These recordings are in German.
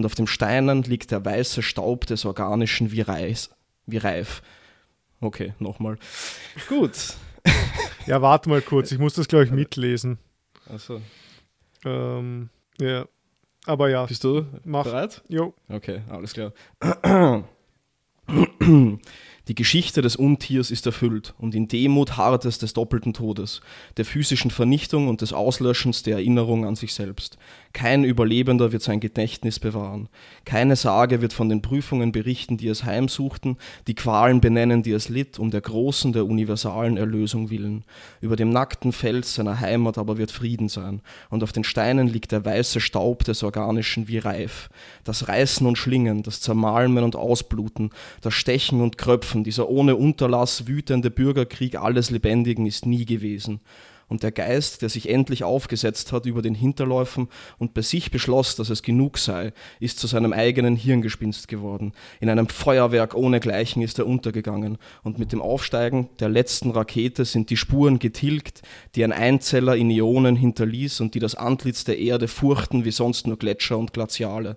und auf dem Steinen liegt der weiße Staub des Organischen wie, Reis, wie Reif. Okay, nochmal. Gut. Ja, warte mal kurz, ich muss das, glaube ich, mitlesen. Also, Ähm, ja. Aber ja, bist du mach. bereit? Jo. Okay, alles klar. Die Geschichte des Untiers ist erfüllt und in Demut harrt es des doppelten Todes, der physischen Vernichtung und des Auslöschens der Erinnerung an sich selbst. Kein Überlebender wird sein Gedächtnis bewahren. Keine Sage wird von den Prüfungen berichten, die es heimsuchten, die Qualen benennen, die es litt, um der großen, der universalen Erlösung willen. Über dem nackten Fels seiner Heimat aber wird Frieden sein, und auf den Steinen liegt der weiße Staub des Organischen wie reif. Das Reißen und Schlingen, das Zermalmen und Ausbluten, das Stechen und Kröpfen, dieser ohne Unterlass wütende Bürgerkrieg alles Lebendigen ist nie gewesen. Und der Geist, der sich endlich aufgesetzt hat über den Hinterläufen und bei sich beschloss, dass es genug sei, ist zu seinem eigenen Hirngespinst geworden. In einem Feuerwerk ohnegleichen ist er untergegangen. Und mit dem Aufsteigen der letzten Rakete sind die Spuren getilgt, die ein Einzeller in Ionen hinterließ und die das Antlitz der Erde furchten wie sonst nur Gletscher und Glaziale.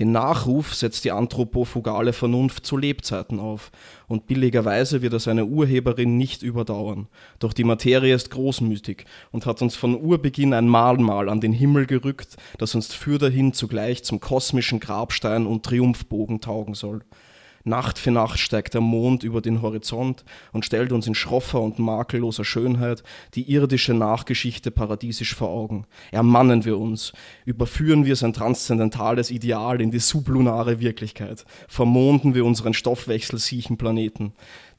Den Nachruf setzt die anthropofugale Vernunft zu Lebzeiten auf, und billigerweise wird er seine Urheberin nicht überdauern. Doch die Materie ist großmütig und hat uns von Urbeginn ein Mahnmal an den Himmel gerückt, das uns für dahin zugleich zum kosmischen Grabstein und Triumphbogen taugen soll. Nacht für Nacht steigt der Mond über den Horizont und stellt uns in schroffer und makelloser Schönheit die irdische Nachgeschichte paradiesisch vor Augen. Ermannen wir uns, überführen wir sein transzendentales Ideal in die sublunare Wirklichkeit, vermonden wir unseren stoffwechselsiechen Planeten.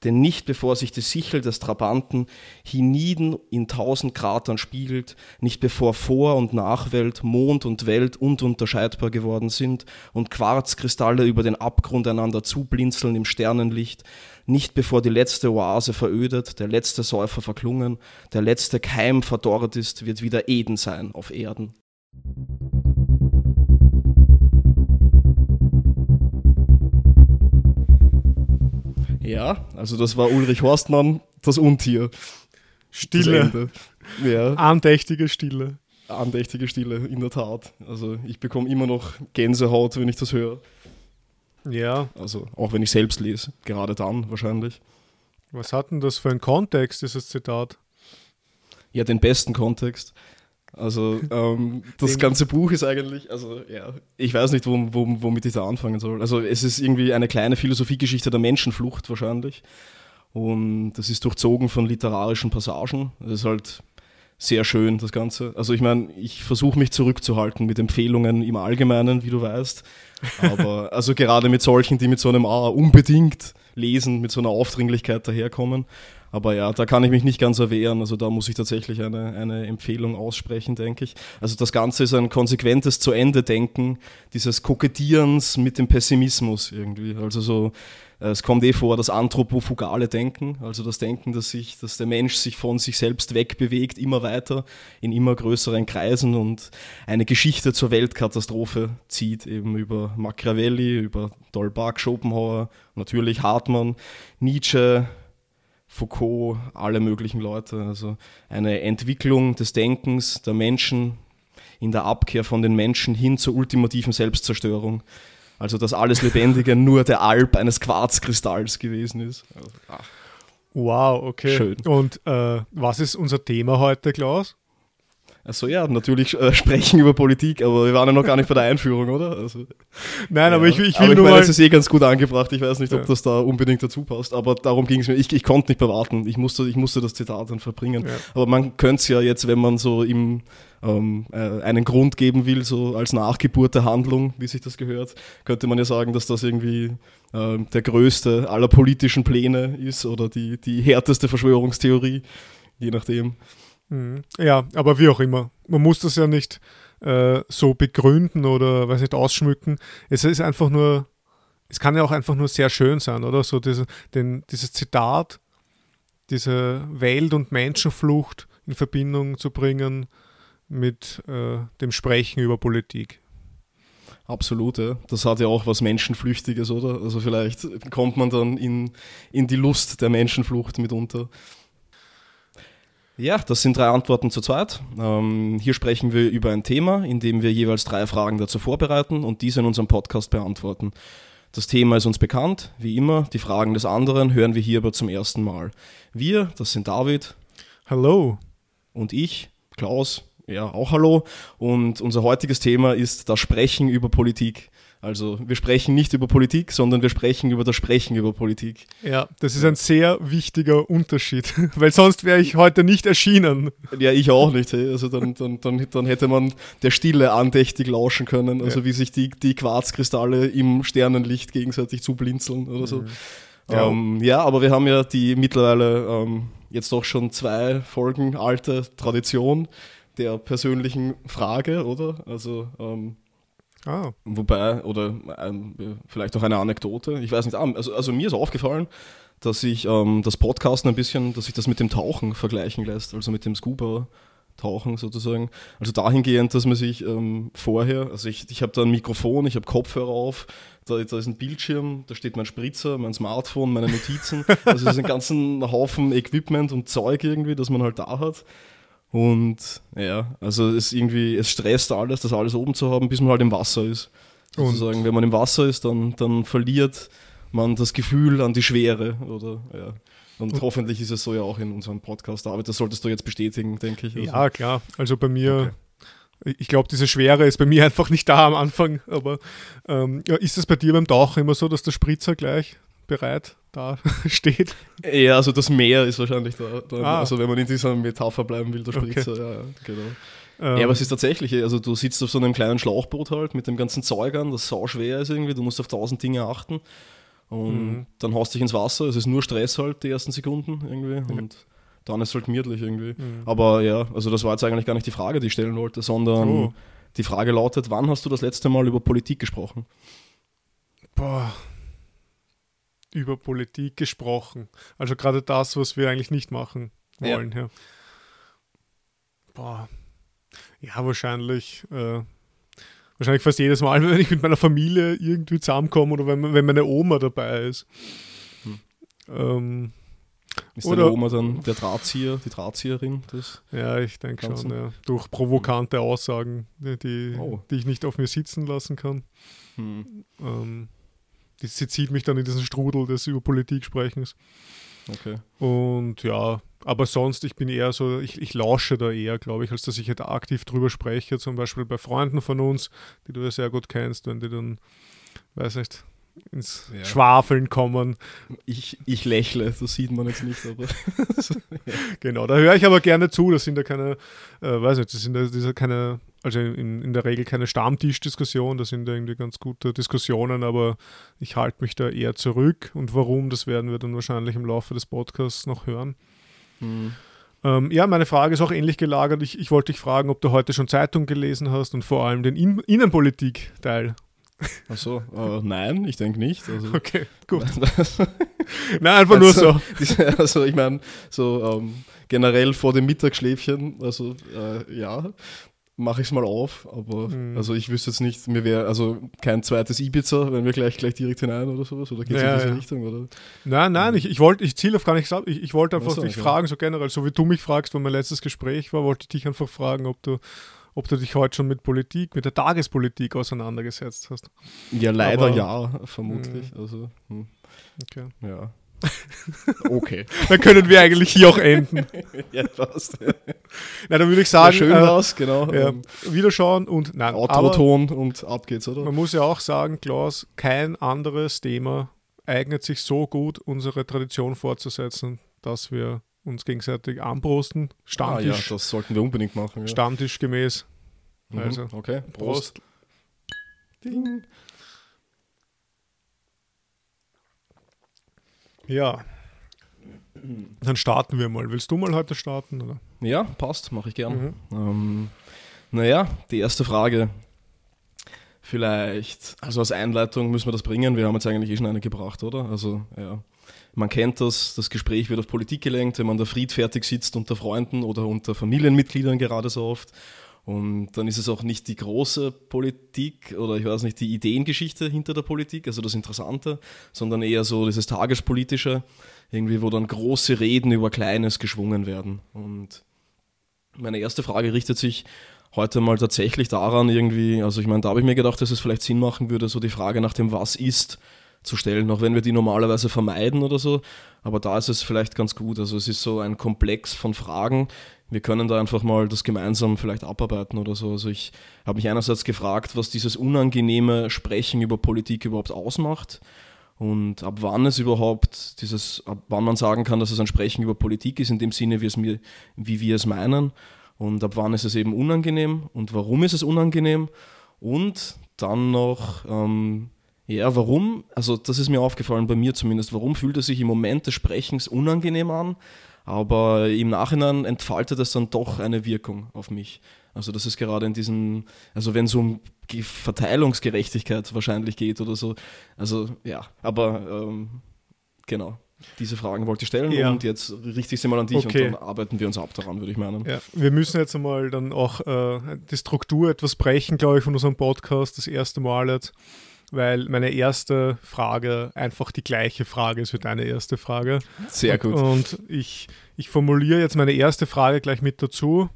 Denn nicht bevor sich die Sichel des Trabanten hienieden in tausend Kratern spiegelt, nicht bevor Vor- und Nachwelt, Mond und Welt ununterscheidbar geworden sind und Quarzkristalle über den Abgrund einander zublinzeln im Sternenlicht, nicht bevor die letzte Oase verödet, der letzte Säufer verklungen, der letzte Keim verdorrt ist, wird wieder Eden sein auf Erden. Ja, also das war Ulrich Horstmann, das Untier. Das Stille. Ende. Ja, Andächtige Stille. andächtige Stille, in der Tat. Also ich bekomme immer noch Gänsehaut, wenn ich das höre. Ja. Also auch wenn ich selbst lese, gerade dann wahrscheinlich. Was hat denn das für einen Kontext, dieses Zitat? Ja, den besten Kontext. Also ähm, das ganze Buch ist eigentlich, also ja, ich weiß nicht, wom- wom- womit ich da anfangen soll. Also es ist irgendwie eine kleine Philosophiegeschichte der Menschenflucht wahrscheinlich. Und das ist durchzogen von literarischen Passagen. Das ist halt sehr schön, das Ganze. Also ich meine, ich versuche mich zurückzuhalten mit Empfehlungen im Allgemeinen, wie du weißt. Aber also gerade mit solchen, die mit so einem Ah, unbedingt lesen, mit so einer Aufdringlichkeit daherkommen. Aber ja, da kann ich mich nicht ganz erwehren. Also da muss ich tatsächlich eine, eine Empfehlung aussprechen, denke ich. Also das Ganze ist ein konsequentes zu Ende denken dieses Kokettierens mit dem Pessimismus irgendwie. Also so, äh, es kommt eh vor, das anthropofugale Denken, also das Denken, dass sich, dass der Mensch sich von sich selbst wegbewegt, immer weiter, in immer größeren Kreisen und eine Geschichte zur Weltkatastrophe zieht, eben über Machiavelli, über Dolbach, Schopenhauer, natürlich Hartmann, Nietzsche, Foucault, alle möglichen Leute. Also eine Entwicklung des Denkens der Menschen in der Abkehr von den Menschen hin zur ultimativen Selbstzerstörung. Also dass alles Lebendige nur der Alp eines Quarzkristalls gewesen ist. Ach, Wow, okay. Schön. Und äh, was ist unser Thema heute, Klaus? Also ja, natürlich äh, sprechen über Politik, aber wir waren ja noch gar nicht bei der Einführung, oder? Also, Nein, aber ja. ich, ich aber will ich nur meine, mal. es ist eh ganz gut angebracht. Ich weiß nicht, ob Ja. das da unbedingt dazu passt, aber darum ging es mir. Ich, ich konnte nicht mehr warten. Ich musste, ich musste das Zitat dann verbringen. Ja. Aber man könnte es ja jetzt, wenn man so im ähm, äh, einen Grund geben will, so als Nachgeburt der Handlung, wie sich das gehört, könnte man ja sagen, dass das irgendwie ähm, der größte aller politischen Pläne ist oder die, die härteste Verschwörungstheorie, je nachdem. Mhm. Ja, aber wie auch immer. Man muss das ja nicht äh, so begründen oder weiß nicht, ausschmücken. Es ist einfach nur, es kann ja auch einfach nur sehr schön sein, oder? So diese, den, dieses Zitat, diese Welt- und Menschenflucht in Verbindung zu bringen mit äh, dem Sprechen über Politik. Absolut, ja. Das hat ja auch was Menschenflüchtiges, oder? Also vielleicht kommt man dann in, in die Lust der Menschenflucht mitunter. Ja, das sind drei Antworten zu zweit. Ähm, hier sprechen wir über ein Thema, in dem wir jeweils drei Fragen dazu vorbereiten und diese in unserem Podcast beantworten. Das Thema ist uns bekannt, wie immer. Die Fragen des anderen hören wir hier aber zum ersten Mal. Wir, das sind David. Hallo. Und ich, Klaus. Ja, auch hallo. Und unser heutiges Thema ist das Sprechen über Politik. Also wir sprechen nicht über Politik, sondern wir sprechen über das Sprechen über Politik. Ja, das ist ein sehr wichtiger Unterschied, weil sonst wäre ich heute nicht erschienen. Ja, ich auch nicht. Hey. Also dann, dann, dann, dann hätte man der Stille andächtig lauschen können, also ja. wie sich die, die Quarzkristalle im Sternenlicht gegenseitig zublinzeln oder so. Mhm. Ja. Ähm, ja, aber wir haben ja die mittlerweile ähm, jetzt doch schon zwei Folgen alte Tradition der persönlichen Frage, oder? Also ähm, Ah. Wobei, oder ein, vielleicht auch eine Anekdote, ich weiß nicht, ah, also, also mir ist aufgefallen, dass sich ähm, das Podcasten ein bisschen, dass sich das mit dem Tauchen vergleichen lässt, also mit dem Scuba-Tauchen sozusagen. Also dahingehend, dass man sich ähm, vorher, also ich, ich habe da ein Mikrofon, ich habe Kopfhörer auf, da, da, ist ein Bildschirm, da steht mein Spritzer, mein Smartphone, meine Notizen, also ist ein ganzen Haufen Equipment und Zeug irgendwie, das man halt da hat. Und ja, also es irgendwie, es stresst alles, das alles oben zu haben, bis man halt im Wasser ist. Sozusagen, und wenn man im Wasser ist, dann, dann verliert man das Gefühl an die Schwere. Oder ja. Und, und hoffentlich ist es so ja auch in unserem Podcast. Aber das solltest du jetzt bestätigen, denke ich. Also. Ja, klar. Also bei mir, okay. ich glaube, diese Schwere ist bei mir einfach nicht da am Anfang. Aber ähm, ja, ist es bei dir beim Tauchen immer so, dass der Spritzer gleich bereit da steht. Ja, also das Meer ist wahrscheinlich da. da ah. Also wenn man in dieser Metapher bleiben will, der Spritzer, okay. ja, genau. Ähm. Ja, aber es ist tatsächlich, also du sitzt auf so einem kleinen Schlauchboot halt mit dem ganzen Zeug an, das sau schwer ist irgendwie, du musst auf tausend Dinge achten und mhm. dann haust dich ins Wasser, es ist nur Stress halt die ersten Sekunden irgendwie und dann ist es halt gemütlich irgendwie. Mhm. Aber ja, also das war jetzt eigentlich gar nicht die Frage, die ich stellen wollte, sondern oh. die Frage lautet, wann hast du das letzte Mal über Politik gesprochen? Boah, über Politik gesprochen. Also gerade das, was wir eigentlich nicht machen wollen. Ja. ja. Boah. Ja, wahrscheinlich. Äh, wahrscheinlich fast jedes Mal, wenn ich mit meiner Familie irgendwie zusammenkomme oder wenn, wenn meine Oma dabei ist. Hm. Ähm, ist oder, deine Oma dann der Drahtzieher, die Drahtzieherin? Des ja, ich denke schon, ja. Durch provokante Aussagen, die, oh. die ich nicht auf mir sitzen lassen kann. Hm. Ähm, sie zieht mich dann in diesen Strudel des über Politik sprechens. Okay. Und ja, aber sonst, ich bin eher so, ich, ich lausche da eher, glaube ich, als dass ich halt aktiv drüber spreche. Zum Beispiel bei Freunden von uns, die du ja sehr gut kennst, wenn die dann, weiß nicht, ins ja. Schwafeln kommen. Ich, ich lächle, das sieht man jetzt nicht, aber. ja. Genau, da höre ich aber gerne zu. Das sind ja keine, äh, weiß nicht, das sind ja, keine, also in, in der Regel keine Stammtischdiskussion, das sind irgendwie ganz gute Diskussionen, aber ich halte mich da eher zurück. Und warum, das werden wir dann wahrscheinlich im Laufe des Podcasts noch hören. Mhm. Ähm, ja, meine Frage ist auch ähnlich gelagert. Ich, ich wollte dich fragen, ob du heute schon Zeitung gelesen hast und vor allem den In Innenpolitik-Teil. Achso, äh, nein, ich denke nicht. Also, okay, gut. nein, einfach nur also, so. Also ich meine, so ähm, generell vor dem Mittagsschläfchen, also äh, ja, mache ich es mal auf, aber mhm. also ich wüsste jetzt nicht, mir wäre also kein zweites Ibiza, wenn wir gleich gleich direkt hinein oder sowas, oder geht es ja, in diese ja. Richtung, oder? Nein, nein, ich, ich wollte, ich ziele auf gar nichts ab, ich, ich wollte einfach also, dich okay. fragen, so generell, so wie du mich fragst, wenn mein letztes Gespräch war, wollte ich dich einfach fragen, ob du ob du dich heute schon mit Politik, mit der Tagespolitik auseinandergesetzt hast. Ja, leider Aber, ja, vermutlich. Mh. Also, hm. Okay. Ja. Okay. dann können wir eigentlich hier auch enden. ja, passt. Na, dann würde ich sagen. Ja, schön äh, was, genau. Ja, wiederschauen und nein. Autoton und ab geht's, oder? Man muss ja auch sagen, Klaus, kein anderes Thema eignet sich so gut, unsere Tradition fortzusetzen, dass wir uns gegenseitig anprosten. Stammtisch. Ah, ja, das sollten wir unbedingt machen. Ja. Stammtisch gemäß. Mhm, also, okay, Prost. Prost. Ding. Ja. Dann starten wir mal. Willst du mal heute starten? Oder? Ja, passt, mache ich gern. Mhm. Ähm, naja, die erste Frage. Vielleicht, also als Einleitung müssen wir das bringen. Wir haben jetzt eigentlich eh schon eine gebracht, oder? Also, ja. Man kennt das, das Gespräch wird auf Politik gelenkt, wenn man da friedfertig sitzt unter Freunden oder unter Familienmitgliedern gerade so oft. Und dann ist es auch nicht die große Politik oder ich weiß nicht, die Ideengeschichte hinter der Politik, also das Interessante, sondern eher so dieses Tagespolitische, irgendwie, wo dann große Reden über Kleines geschwungen werden. Und Meine erste Frage richtet sich heute mal tatsächlich daran, irgendwie, also ich meine, da habe ich mir gedacht, dass es vielleicht Sinn machen würde, so die Frage nach dem Was ist zu stellen, auch wenn wir die normalerweise vermeiden oder so. Aber da ist es vielleicht ganz gut. Also es ist so ein Komplex von Fragen. Wir können da einfach mal das gemeinsam vielleicht abarbeiten oder so. Also ich habe mich einerseits gefragt, was dieses unangenehme Sprechen über Politik überhaupt ausmacht und ab wann es überhaupt dieses, ab wann man sagen kann, dass es ein Sprechen über Politik ist, in dem Sinne, wie, es mir, wie wir es meinen und ab wann ist es eben unangenehm und warum ist es unangenehm und dann noch, ähm, ja, warum, also das ist mir aufgefallen, bei mir zumindest, warum fühlt es sich im Moment des Sprechens unangenehm an, aber im Nachhinein entfaltet es dann doch eine Wirkung auf mich. Also das ist gerade in diesem, also wenn es um Verteilungsgerechtigkeit wahrscheinlich geht oder so, also ja, aber ähm, genau. Diese Fragen wollte ich stellen ja. und jetzt richte ich sie mal an dich okay. und dann arbeiten wir uns ab daran, würde ich meinen. Ja. Wir müssen jetzt einmal dann auch äh, die Struktur etwas brechen, glaube ich, von unserem Podcast, das erste Mal jetzt weil meine erste Frage einfach die gleiche Frage ist wie deine erste Frage. Sehr gut. Und ich, ich formuliere jetzt meine erste Frage gleich mit dazu.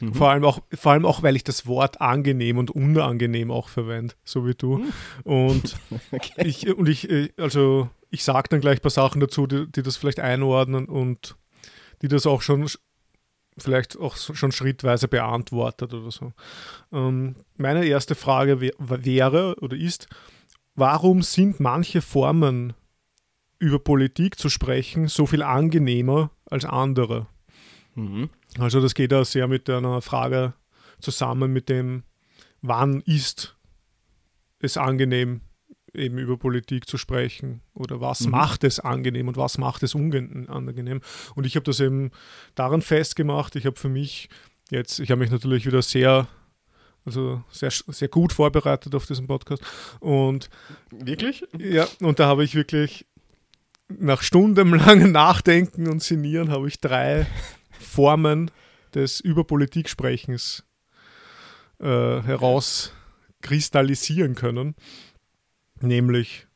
Mhm. Vor, allem auch, vor allem auch, weil ich das Wort angenehm und unangenehm auch verwende, so wie du. Mhm. Und okay. ich, und ich, äh, also ich sage dann gleich ein paar Sachen dazu, die, die das vielleicht einordnen und die das auch schon vielleicht auch schon schrittweise beantwortet oder so. Ähm, meine erste Frage wäre oder ist, warum sind manche Formen über Politik zu sprechen so viel angenehmer als andere? Mhm. Also das geht ja sehr mit einer Frage zusammen mit dem, wann ist es angenehm, eben über Politik zu sprechen oder was mhm. macht es angenehm und was macht es unangenehm. Und ich habe das eben daran festgemacht. Ich habe für mich jetzt, ich habe mich natürlich wieder sehr also sehr, sehr gut vorbereitet auf diesen Podcast. Und wirklich? Ja, und da habe ich wirklich nach stundenlangem Nachdenken und Sinieren habe ich drei Formen des über Politiksprechens äh, herauskristallisieren können. Nämlich,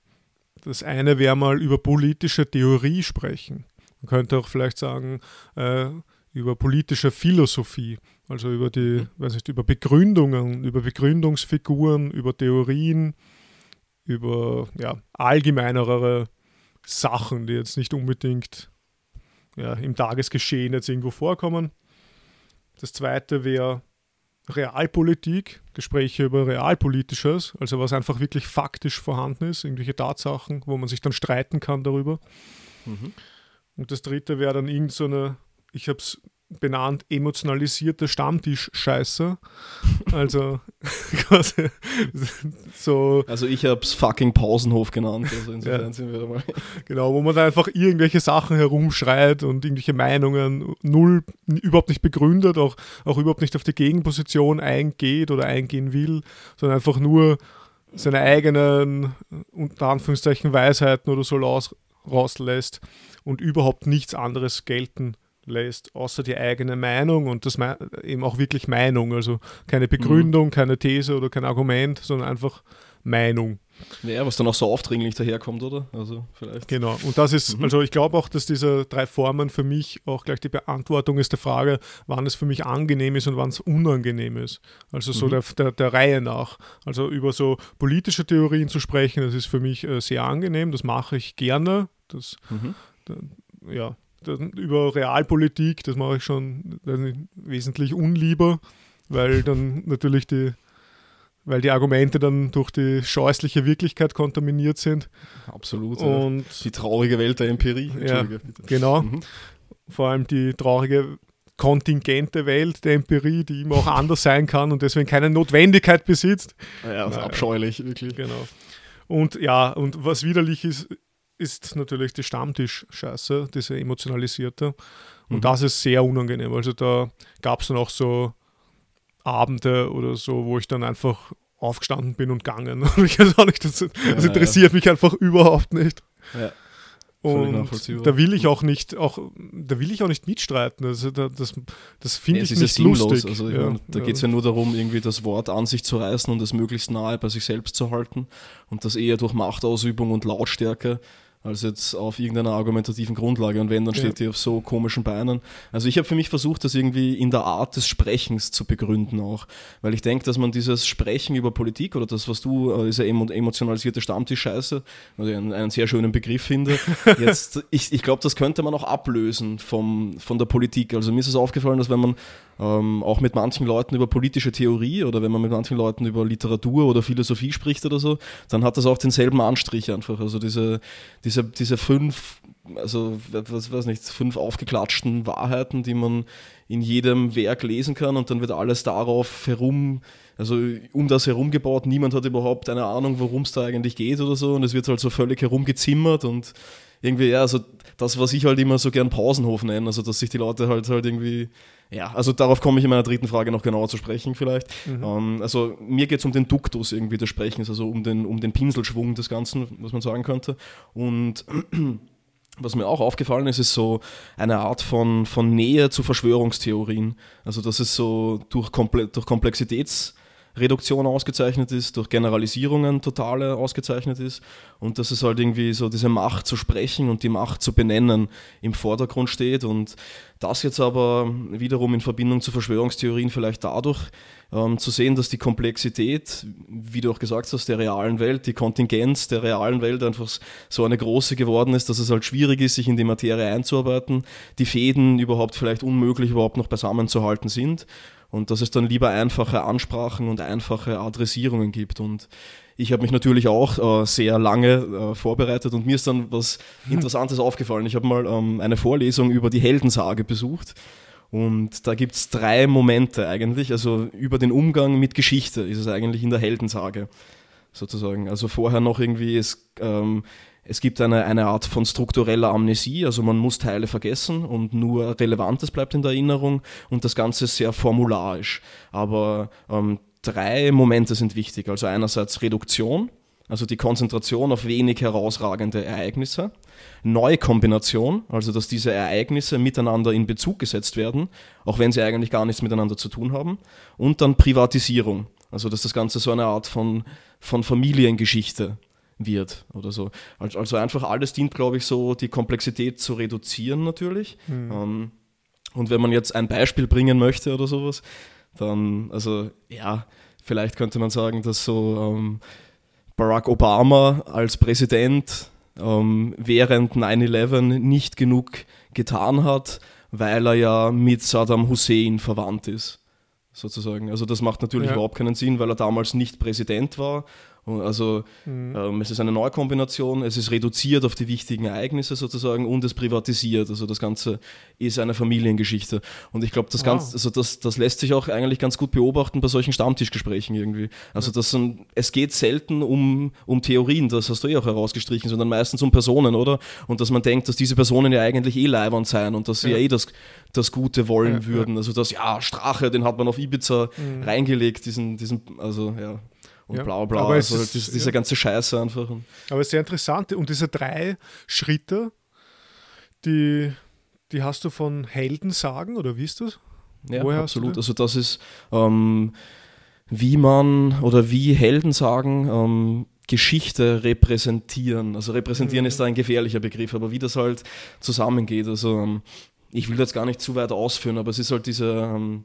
das eine wäre mal über politische Theorie sprechen. Man könnte auch vielleicht sagen, äh, über politische Philosophie. Also über die, mhm. weiß nicht, über Begründungen, über Begründungsfiguren, über Theorien, über ja, allgemeinere Sachen, die jetzt nicht unbedingt ja, im Tagesgeschehen jetzt irgendwo vorkommen. Das zweite wäre Realpolitik, Gespräche über Realpolitisches, also was einfach wirklich faktisch vorhanden ist, irgendwelche Tatsachen, wo man sich dann streiten kann darüber. Mhm. Und das dritte wäre dann irgend so eine, ich habe es benannt emotionalisierte Stammtisch-Scheiße. Also quasi so. Also ich habe es fucking Pausenhof genannt. Also insofern ja. sind wir mal. Genau, wo man da einfach irgendwelche Sachen herumschreit und irgendwelche Meinungen null überhaupt nicht begründet, auch, auch überhaupt nicht auf die Gegenposition eingeht oder eingehen will, sondern einfach nur seine eigenen, unter Anführungszeichen, Weisheiten oder so raus, rauslässt und überhaupt nichts anderes gelten lässt, außer die eigene Meinung und das eben auch wirklich Meinung, also keine Begründung, mhm. keine These oder kein Argument, sondern einfach Meinung. Ja, was dann auch so aufdringlich daherkommt, oder? Also vielleicht. Genau. Und das ist, mhm. also ich glaube auch, dass diese drei Formen für mich auch gleich die Beantwortung ist der Frage, wann es für mich angenehm ist und wann es unangenehm ist. Also so mhm. der, der, der, Reihe nach. Also über so politische Theorien zu sprechen, das ist für mich äh, sehr angenehm, das mache ich gerne. Das, mhm. da, ja, über Realpolitik, das mache ich schon wesentlich unlieber, weil dann natürlich die, weil die Argumente dann durch die scheußliche Wirklichkeit kontaminiert sind. Absolut. Und ja. die traurige Welt der Empirie. Ja, genau. Mhm. Vor allem die traurige kontingente Welt der Empirie, die immer auch anders sein kann und deswegen keine Notwendigkeit besitzt. Ja, also abscheulich, wirklich. Genau. Und ja, und was widerlich ist, ist natürlich die Stammtisch-Scheiße, diese emotionalisierte. Und mhm. das ist sehr unangenehm. Also da gab es dann auch so Abende oder so, wo ich dann einfach aufgestanden bin und gegangen. ich weiß auch nicht, das, das interessiert ja. mich einfach überhaupt nicht. Ja. Und da will ich auch nicht, auch, da will ich auch nicht mitstreiten. Also da, das, das finde ja, ich nicht lustig. Also, ja, meine, da geht es ja nur darum, irgendwie das Wort an sich zu reißen und es möglichst nahe bei sich selbst zu halten und das eher durch Machtausübung und Lautstärke als jetzt auf irgendeiner argumentativen Grundlage. Und wenn, dann steht ja. die auf so komischen Beinen. Also ich habe für mich versucht, das irgendwie in der Art des Sprechens zu begründen auch. Weil ich denke, dass man dieses Sprechen über Politik oder das, was du, äh, diese emotionalisierte Stammtisch-Scheiße, einen, einen, sehr schönen Begriff finde, jetzt, ich, ich glaube, das könnte man auch ablösen vom, von der Politik. Also mir ist es aufgefallen, dass wenn man ähm, auch mit manchen Leuten über politische Theorie oder wenn man mit manchen Leuten über Literatur oder Philosophie spricht oder so, dann hat das auch denselben Anstrich einfach. Also diese, diese, diese fünf, also was weiß nicht, fünf aufgeklatschten Wahrheiten, die man in jedem Werk lesen kann und dann wird alles darauf herum, also um das herum gebaut. Niemand hat überhaupt eine Ahnung, worum es da eigentlich geht oder so und es wird halt so völlig herumgezimmert und irgendwie, ja, also das, was ich halt immer so gern Pausenhof nenne, also dass sich die Leute halt halt irgendwie ja, also darauf komme ich in meiner dritten Frage noch genauer zu sprechen vielleicht. Mhm. Ähm, also mir geht es um den Duktus irgendwie des Sprechens, also um den, um den Pinselschwung des Ganzen, was man sagen könnte. Und was mir auch aufgefallen ist, ist so eine Art von, von Nähe zu Verschwörungstheorien. Also dass es so durch, Komple durch Komplexitäts- Reduktion ausgezeichnet ist, durch Generalisierungen totale ausgezeichnet ist. Und dass es halt irgendwie so diese Macht zu sprechen und die Macht zu benennen im Vordergrund steht. Und das jetzt aber wiederum in Verbindung zu Verschwörungstheorien vielleicht dadurch ähm, zu sehen, dass die Komplexität, wie du auch gesagt hast, der realen Welt, die Kontingenz der realen Welt einfach so eine große geworden ist, dass es halt schwierig ist, sich in die Materie einzuarbeiten, die Fäden überhaupt vielleicht unmöglich überhaupt noch beisammen zu halten sind und dass es dann lieber einfache Ansprachen und einfache Adressierungen gibt. Und ich habe mich natürlich auch äh, sehr lange äh, vorbereitet und mir ist dann was Interessantes aufgefallen. Ich habe mal ähm, eine Vorlesung über die Heldensage besucht. Und da gibt es drei Momente eigentlich. Also über den Umgang mit Geschichte ist es eigentlich in der Heldensage sozusagen. Also vorher noch irgendwie, es ähm, es gibt eine, eine Art von struktureller Amnesie, also man muss Teile vergessen und nur Relevantes bleibt in der Erinnerung und das Ganze ist sehr formularisch. Aber ähm, drei Momente sind wichtig. Also einerseits Reduktion, also die Konzentration auf wenig herausragende Ereignisse. Neukombination, also dass diese Ereignisse miteinander in Bezug gesetzt werden, auch wenn sie eigentlich gar nichts miteinander zu tun haben. Und dann Privatisierung, also dass das Ganze so eine Art von, von Familiengeschichte wird oder so. Also einfach alles dient, glaube ich, so die Komplexität zu reduzieren natürlich. Mhm. und wenn man jetzt ein Beispiel bringen möchte oder sowas, dann, also ja, vielleicht könnte man sagen, dass so ähm, Barack Obama als Präsident ähm, während 9-11 nicht genug getan hat, weil er ja mit Saddam Hussein verwandt ist, sozusagen. Also das macht natürlich ja. überhaupt keinen Sinn, weil er damals nicht Präsident war also mhm. ähm, es ist eine Neukombination, es ist reduziert auf die wichtigen Ereignisse sozusagen und es privatisiert. Also das Ganze ist eine Familiengeschichte. Und ich glaube, das, wow. also das, das lässt sich auch eigentlich ganz gut beobachten bei solchen Stammtischgesprächen irgendwie. Also das sind, es geht selten um, um Theorien, das hast du eh auch herausgestrichen, sondern meistens um Personen, oder? Und dass man denkt, dass diese Personen ja eigentlich eh leibern seien und dass sie ja, ja eh das, das Gute wollen ja, würden. Ja. Also das, ja, Strache, den hat man auf Ibiza mhm. reingelegt, diesen, diesen, also ja und ja, bla bla. Aber also ist, diese ja. ganze Scheiße einfach. Aber es ist sehr interessant. Und diese drei Schritte, die, die hast du von Heldensagen oder wie ist das? Ja, Woher absolut. Also das ist, ähm, wie man oder wie Heldensagen ähm, Geschichte repräsentieren. Also repräsentieren mhm. ist da ein gefährlicher Begriff, aber wie das halt zusammengeht. Also ähm, ich will jetzt gar nicht zu weit ausführen, aber es ist halt diese, ähm,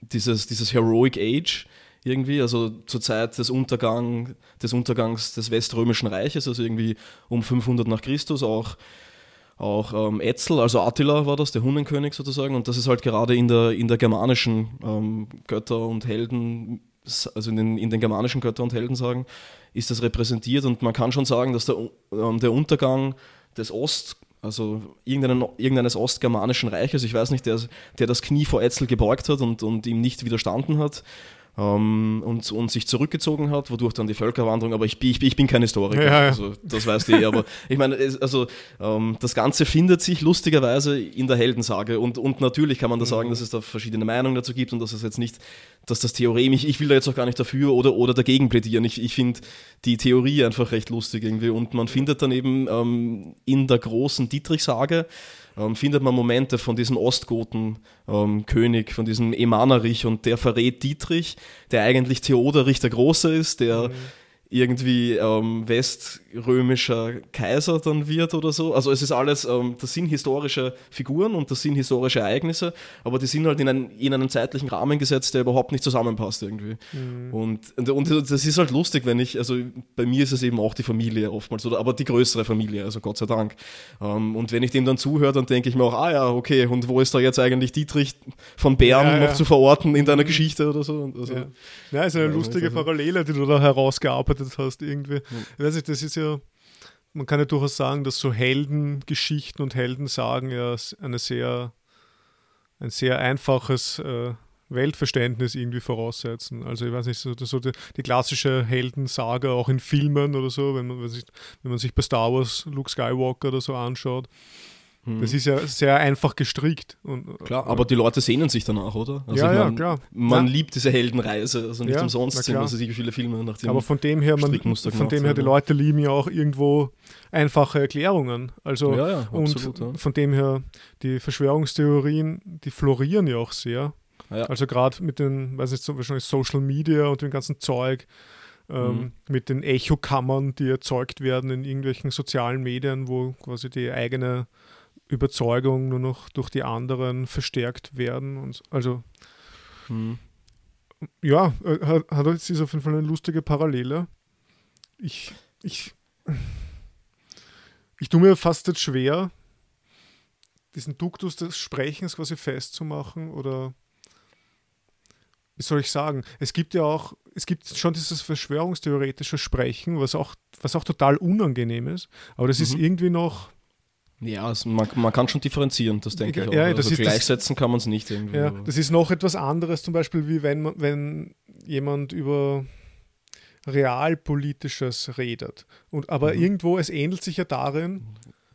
dieses, dieses Heroic Age, irgendwie, also zur Zeit des, Untergang, des Untergangs des Weströmischen Reiches, also irgendwie um 500 nach Christus, auch, auch ähm, Etzel, also Attila war das, der Hundenkönig sozusagen, und das ist halt gerade in der, in der germanischen ähm, Götter- und Helden, also in den, in den germanischen Götter- und Heldensagen, ist das repräsentiert. Und man kann schon sagen, dass der, ähm, der Untergang des Ost- also irgendeines ostgermanischen Reiches, ich weiß nicht, der, der das Knie vor Etzel gebeugt hat und, und ihm nicht widerstanden hat, ähm, und, und sich zurückgezogen hat, wodurch dann die Völkerwanderung, aber ich, ich, ich bin kein Historiker, ja, ja. also das weißt du eh, aber ich meine, also ähm, das Ganze findet sich lustigerweise in der Heldensage und, und natürlich kann man da sagen, mhm. dass es da verschiedene Meinungen dazu gibt und dass es jetzt nicht, dass das Theorem, ich, ich will da jetzt auch gar nicht dafür oder, oder dagegen plädieren, ich, ich finde die Theorie einfach recht lustig irgendwie und man findet dann eben ähm, in der großen Dietrich-Sage, ähm, findet man Momente von diesem Ostgoten-König, ähm, von diesem Emanerich und der verrät Dietrich, der eigentlich Theoderich der Große ist, der mhm. Irgendwie ähm, weströmischer Kaiser dann wird oder so. Also es ist alles, ähm, das sind historische Figuren und das sind historische Ereignisse, aber die sind halt in, ein, in einen zeitlichen Rahmen gesetzt, der überhaupt nicht zusammenpasst irgendwie. Mhm. Und, und, das ist halt lustig, wenn ich, also bei mir ist es eben auch die Familie oftmals, oder, aber die größere Familie, also Gott sei Dank. Ähm, und wenn ich dem dann zuhöre, dann denke ich mir auch, ah ja, okay, und wo ist da jetzt eigentlich Dietrich von Bern ja, noch ja. zu verorten in deiner mhm. Geschichte oder so? Also, ja. ja, ist eine lustige also, Parallele, die du da herausgearbeitet hast irgendwie. Mhm. Ich weiß nicht, das ist ja, man kann ja durchaus sagen, dass so Heldengeschichten und Heldensagen ja eine sehr, ein sehr einfaches äh, Weltverständnis irgendwie voraussetzen. Also ich weiß nicht, so, so die, die, klassische Heldensage auch in Filmen oder so, wenn man, wenn man sich bei Star Wars Luke Skywalker oder so anschaut. Das ist ja sehr einfach gestrickt. Und, klar, aber die Leute sehnen sich danach, oder? Also ja, ja, klar. Man ja. liebt diese Heldenreise, also nicht ja, umsonst sind also viele Filme nach dem Aber von dem her, man, von dem her, die Leute lieben ja auch irgendwo einfache Erklärungen. Also ja, absolut, und von dem her, die Verschwörungstheorien, die florieren ja auch sehr. Also gerade mit den, weiß ich so wahrscheinlich Social Media und dem ganzen Zeug, ähm, mhm. mit den Echokammern, die erzeugt werden in irgendwelchen sozialen Medien, wo quasi die eigene Überzeugung nur noch durch die anderen verstärkt werden. Und also hm. ja, äh, hat, hat jetzt ist auf jeden Fall eine lustige Parallele. Ich, ich, ich tue mir fast jetzt schwer, diesen Duktus des Sprechens quasi festzumachen oder wie soll ich sagen, es gibt ja auch, es gibt schon dieses verschwörungstheoretische Sprechen, was auch, was auch total unangenehm ist, aber das mhm. ist irgendwie noch, ja, also man, man, kann schon differenzieren, das denke ich auch. Ja, also gleichsetzen das, kann man es nicht irgendwie. Ja, das ist noch etwas anderes, zum Beispiel, wie wenn, wenn jemand über realpolitisches redet. Und, aber mhm. irgendwo, es ähnelt sich ja darin,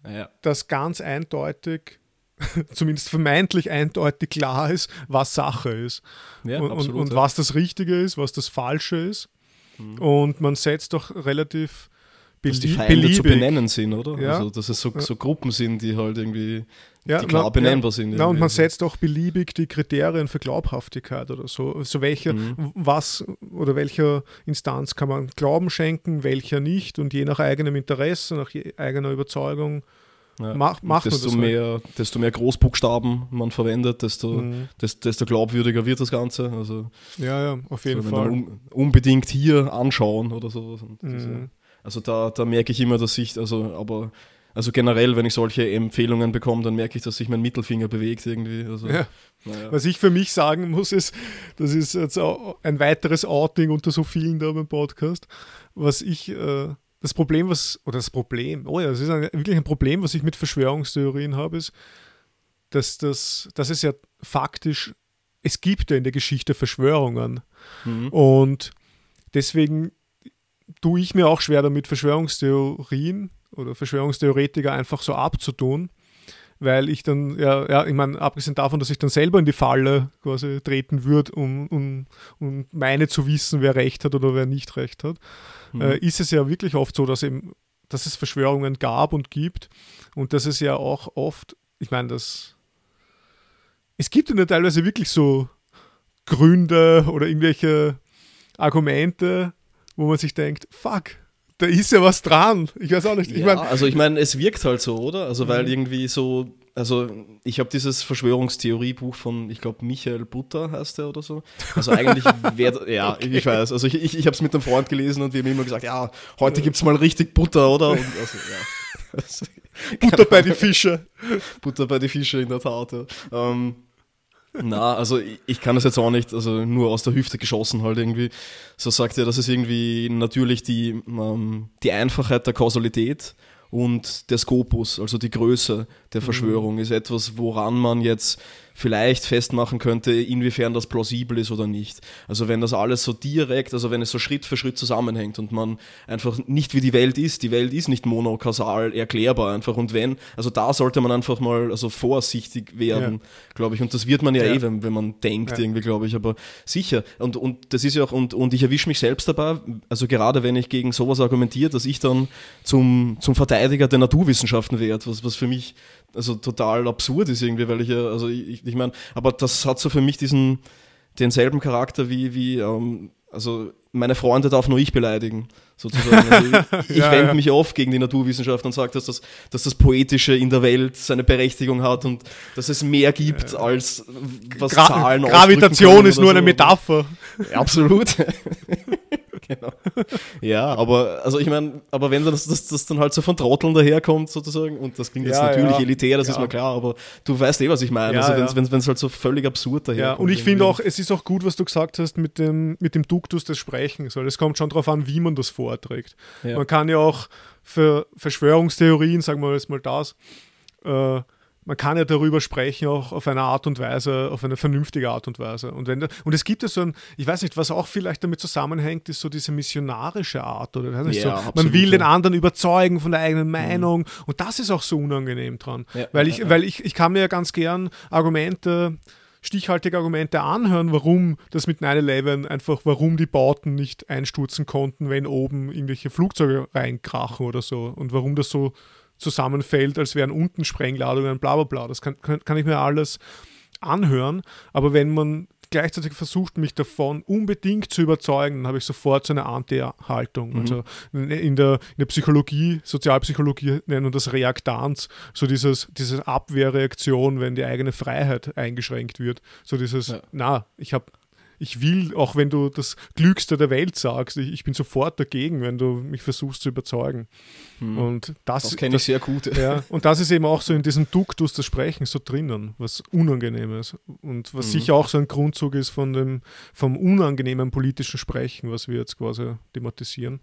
ja. dass ganz eindeutig, zumindest vermeintlich eindeutig klar ist, was Sache ist. Ja, und, absolut, und, und was das Richtige ist, was das Falsche ist. Mhm. Und man setzt doch relativ dass die Feinde beliebig. zu benennen sind, oder? Ja. Also, dass es so, so, Gruppen sind, die halt irgendwie ja, die klar na, benennbar ja. sind. Ja, und man setzt auch beliebig die Kriterien für Glaubhaftigkeit oder so. Also welche, mhm. was oder welcher Instanz kann man Glauben schenken, welcher nicht und je nach eigenem Interesse, nach eigener Überzeugung ja. macht, macht desto man das halt. mehr, halt. Desto mehr Großbuchstaben man verwendet, desto, mhm. desto, glaubwürdiger wird das Ganze. Also, ja, ja, auf jeden also, Fall. Un, unbedingt hier anschauen oder sowas. Mhm. Also da, da merke ich immer, dass ich, also, aber also generell, wenn ich solche Empfehlungen bekomme, dann merke ich, dass sich mein Mittelfinger bewegt irgendwie. Also, ja. naja. Was ich für mich sagen muss, ist, das ist jetzt auch ein weiteres Outing unter so vielen da beim Podcast, was ich, äh, das Problem, was, oder das Problem, oh ja, das ist ein, wirklich ein Problem, was ich mit Verschwörungstheorien habe, ist, dass, das, dass es ja faktisch, es gibt ja in der Geschichte Verschwörungen. Mhm. Und deswegen tue ich mir auch schwer damit, Verschwörungstheorien oder Verschwörungstheoretiker einfach so abzutun, weil ich dann, ja, ja ich meine, abgesehen davon, dass ich dann selber in die Falle quasi treten würde, um, um, um meine zu wissen, wer recht hat oder wer nicht recht hat, mhm. äh, ist es ja wirklich oft so, dass, eben, dass es Verschwörungen gab und gibt und dass es ja auch oft, ich meine, das es gibt ja teilweise wirklich so Gründe oder irgendwelche Argumente, wo man sich denkt, fuck, da ist ja was dran. Ich weiß auch nicht. Ich ja, mein, also ich meine, es wirkt halt so, oder? Also weil mhm. irgendwie so, also ich habe dieses Verschwörungstheoriebuch von, ich glaube, Michael Butter heißt der oder so. Also eigentlich wäre, ja, okay. ich weiß. Also ich, ich, ich habe es mit einem Freund gelesen und wir haben immer gesagt, ja, heute gibt es mal richtig Butter, oder? Und also, ja. Butter bei die Fische. Butter bei die Fische in der Tat, ja. Ähm, na, also ich kann das jetzt auch nicht, also nur aus der Hüfte geschossen halt irgendwie. So sagt er, das ist irgendwie natürlich die, ähm, die Einfachheit der Kausalität und der Skopus, also die Größe der mhm. Verschwörung, mhm. ist etwas, woran man jetzt vielleicht festmachen könnte, inwiefern das plausibel ist oder nicht. Also wenn das alles so direkt, also wenn es so Schritt für Schritt zusammenhängt und man einfach nicht wie die Welt ist, die Welt ist nicht monokausal erklärbar einfach und wenn, also da sollte man einfach mal also vorsichtig werden, ja. glaube ich und das wird man ja, ja. eh, wenn, wenn man denkt ja. irgendwie, glaube ich, aber sicher und, und das ist ja auch und, und ich erwische mich selbst dabei, also gerade wenn ich gegen sowas argumentiere, dass ich dann zum, zum Verteidiger der Naturwissenschaften werde, was, was für mich also total absurd ist irgendwie, weil ich ja, also ich, ich meine, aber das hat so für mich diesen, denselben Charakter wie, wie ähm, also meine Freunde darf nur ich beleidigen, sozusagen. Also ich, ich Ja, wende ja. mich oft gegen die Naturwissenschaft und sage, dass das, dass das Poetische in der Welt seine Berechtigung hat und dass es mehr gibt als was Gra Zahlen Gravitation ist nur eine so. Metapher. Ja, absolut. genau. Ja, aber also ich meine, aber wenn das, das, das dann halt so von Trotteln daherkommt sozusagen, und das klingt jetzt Ja, natürlich ja. elitär, das ist Ja. mir klar, aber du weißt eh, was ich meine. Ja, also ja. wenn es halt so völlig absurd Ja, daherkommt. und ich finde auch, es ist auch gut, was du gesagt hast mit dem, mit dem Duktus des Sprechens. weil Es kommt schon darauf an, wie man das vorträgt. Ja. Man kann ja auch für Verschwörungstheorien, sagen wir jetzt mal das, äh, man kann ja darüber sprechen, auch auf eine Art und Weise, auf eine vernünftige Art und Weise. Und, wenn, und es gibt ja so ein, ich weiß nicht, was auch vielleicht damit zusammenhängt, ist so diese missionarische Art. Oder weiß nicht, Ja, so, man will den anderen überzeugen von der eigenen Meinung. Und das ist auch so unangenehm dran. Ja, weil ich, weil ich, ich kann mir ja ganz gern Argumente stichhaltige Argumente anhören, warum das mit 9-11 einfach, warum die Bauten nicht einstürzen konnten, wenn oben irgendwelche Flugzeuge reinkrachen oder so und warum das so zusammenfällt, als wären unten Sprengladungen, bla bla bla. Das kann, kann, kann ich mir alles anhören, aber wenn man gleichzeitig versucht, mich davon unbedingt zu überzeugen, dann habe ich sofort so eine Anti-Haltung. Also in der, in der Psychologie, Sozialpsychologie nennen wir das Reaktanz, so dieses, diese Abwehrreaktion, wenn die eigene Freiheit eingeschränkt wird. So dieses, Ja. na, ich habe ich will, auch wenn du das Glückste der Welt sagst, ich, ich bin sofort dagegen, wenn du mich versuchst zu überzeugen. Und das, das kenne ich sehr gut. ja, und das ist eben auch so in diesem Duktus des Sprechens so drinnen, was unangenehm ist. Und was sicher auch so ein Grundzug ist von dem, vom unangenehmen politischen Sprechen, was wir jetzt quasi thematisieren.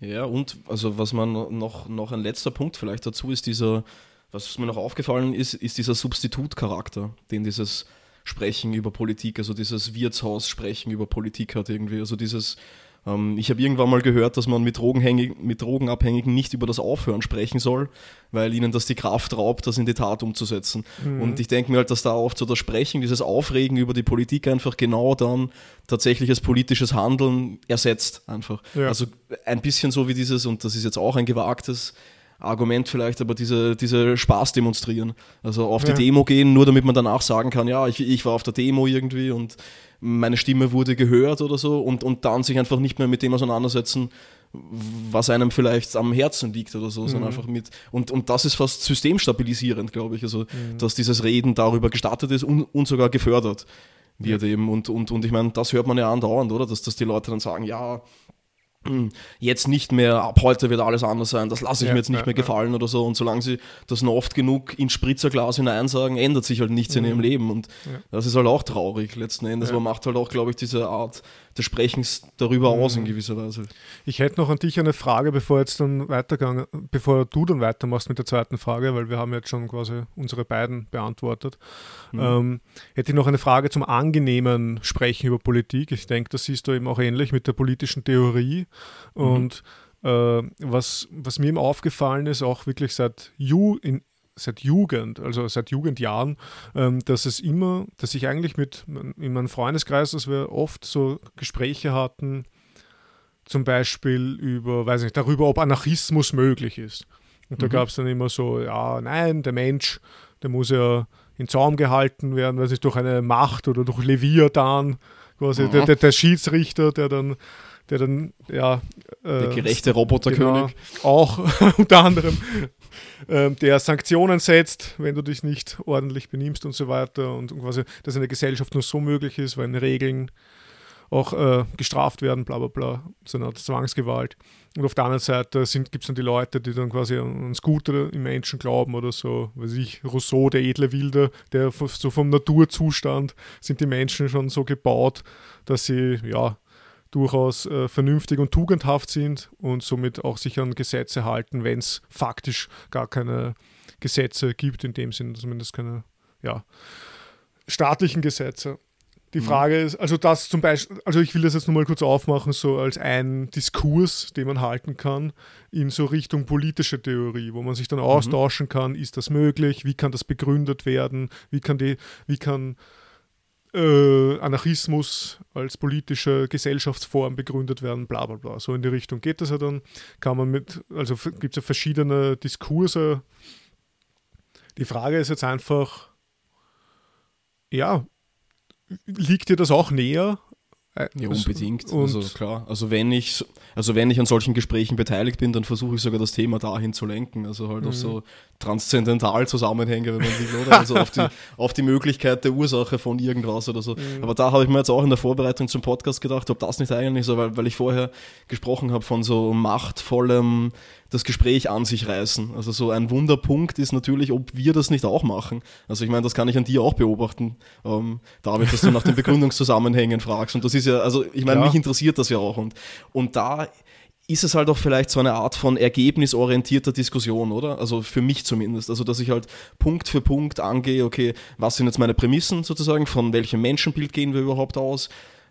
Ja, und also was man noch, noch ein letzter Punkt vielleicht dazu ist, dieser, was mir noch aufgefallen ist, ist dieser Substitutcharakter, den dieses Sprechen über Politik, also dieses Wirtshaus-Sprechen über Politik hat irgendwie. Also dieses, ähm, ich habe irgendwann mal gehört, dass man mit, mit Drogenabhängigen nicht über das Aufhören sprechen soll, weil ihnen das die Kraft raubt, das in die Tat umzusetzen. Und ich denke mir halt, dass da oft so das Sprechen, dieses Aufregen über die Politik einfach genau dann tatsächliches politisches Handeln ersetzt einfach. Ja. Also ein bisschen so wie dieses, und das ist jetzt auch ein gewagtes Argument vielleicht, aber diese, diese Spaß demonstrieren. Also auf Ja. die Demo gehen, nur damit man danach sagen kann, ja, ich, ich war auf der Demo irgendwie und meine Stimme wurde gehört oder so und, und dann sich einfach nicht mehr mit dem auseinandersetzen, was einem vielleicht am Herzen liegt oder so, sondern einfach mit. Und, und das ist fast systemstabilisierend, glaube ich. Also, dass dieses Reden darüber gestattet ist und, und sogar gefördert wird eben. Und, und, und ich meine, das hört man ja andauernd, oder? Dass, dass die Leute dann sagen, ja, jetzt nicht mehr, ab heute wird alles anders sein, das lasse ich Ja, mir jetzt nicht ja, mehr ja. gefallen oder so. Und solange sie das noch oft genug ins Spritzerglas hinein sagen, ändert sich halt nichts in ihrem Leben. Und Mhm. Ja. das ist halt auch traurig letzten Endes. Ja. Man macht halt auch, glaube ich, diese Art des Sprechens darüber Mhm. aus in gewisser Weise. Ich hätte noch an dich eine Frage, bevor jetzt dann weitergegangen, bevor du dann weitermachst mit der zweiten Frage, weil wir haben jetzt schon quasi unsere beiden beantwortet. Ähm, hätte ich noch eine Frage zum angenehmen Sprechen über Politik. Ich denke, das siehst du eben auch ähnlich mit der politischen Theorie. Und äh, was, was mir eben aufgefallen ist, auch wirklich seit Ju in, seit Jugend, also seit Jugendjahren, ähm, dass es immer, dass ich eigentlich mit in meinem Freundeskreis, dass wir oft so Gespräche hatten, zum Beispiel über, weiß nicht, darüber, ob Anarchismus möglich ist. Und da gab es dann immer so, ja, nein, der Mensch, der muss ja in Zaum gehalten werden, weiß nicht, durch eine Macht oder durch Leviathan, quasi der, der, der Schiedsrichter, der dann, der dann, ja, Der äh, gerechte Roboterkönig. Genau, auch unter anderem, ähm, der Sanktionen setzt, wenn du dich nicht ordentlich benimmst und so weiter. Und, und quasi, dass in der Gesellschaft nur so möglich ist, wenn Regeln auch äh, gestraft werden, bla bla bla, so eine Art Zwangsgewalt. Und auf der anderen Seite gibt es dann die Leute, die dann quasi an ans Gute im Menschen glauben oder so, weiß ich, Rousseau, der edle Wilde, der so vom Naturzustand sind die Menschen schon so gebaut, dass sie, ja, durchaus äh, vernünftig und tugendhaft sind und somit auch sich an Gesetze halten, wenn es faktisch gar keine Gesetze gibt, in dem Sinne zumindest keine ja, staatlichen Gesetze. Die Frage ist, also das zum Beispiel, also ich will das jetzt nur mal kurz aufmachen, so als einen Diskurs, den man halten kann, in so Richtung politische Theorie, wo man sich dann austauschen kann, ist das möglich, wie kann das begründet werden, wie kann die, wie kann äh, Anarchismus als politische Gesellschaftsform begründet werden, bla bla bla. So in die Richtung geht das ja dann. Kann man mit, also gibt es ja verschiedene Diskurse. Die Frage ist jetzt einfach, ja, liegt dir das auch näher, Äh, ja, unbedingt. Und also klar. Also wenn ich, also wenn ich an solchen Gesprächen beteiligt bin, dann versuche ich sogar das Thema dahin zu lenken. Also halt mhm. auf so transzendental Zusammenhänge, wenn man will, oder? Also auf die, auf die Möglichkeit der Ursache von irgendwas oder so. Mhm. Aber da habe ich mir jetzt auch in der Vorbereitung zum Podcast gedacht, ob das nicht eigentlich so, weil, weil ich vorher gesprochen habe von so machtvollem das Gespräch an sich reißen. Also so ein Wunderpunkt ist natürlich, ob wir das nicht auch machen. Also ich meine, das kann ich an dir auch beobachten, ähm, David, dass du nach den Begründungszusammenhängen fragst. Und das ist ja, also ich meine, ja. mich interessiert das ja auch. Und, und da ist es halt auch vielleicht so eine Art von ergebnisorientierter Diskussion, oder? Also für mich zumindest. Also, dass ich halt Punkt für Punkt angehe, okay, was sind jetzt meine Prämissen sozusagen, von welchem Menschenbild gehen wir überhaupt aus?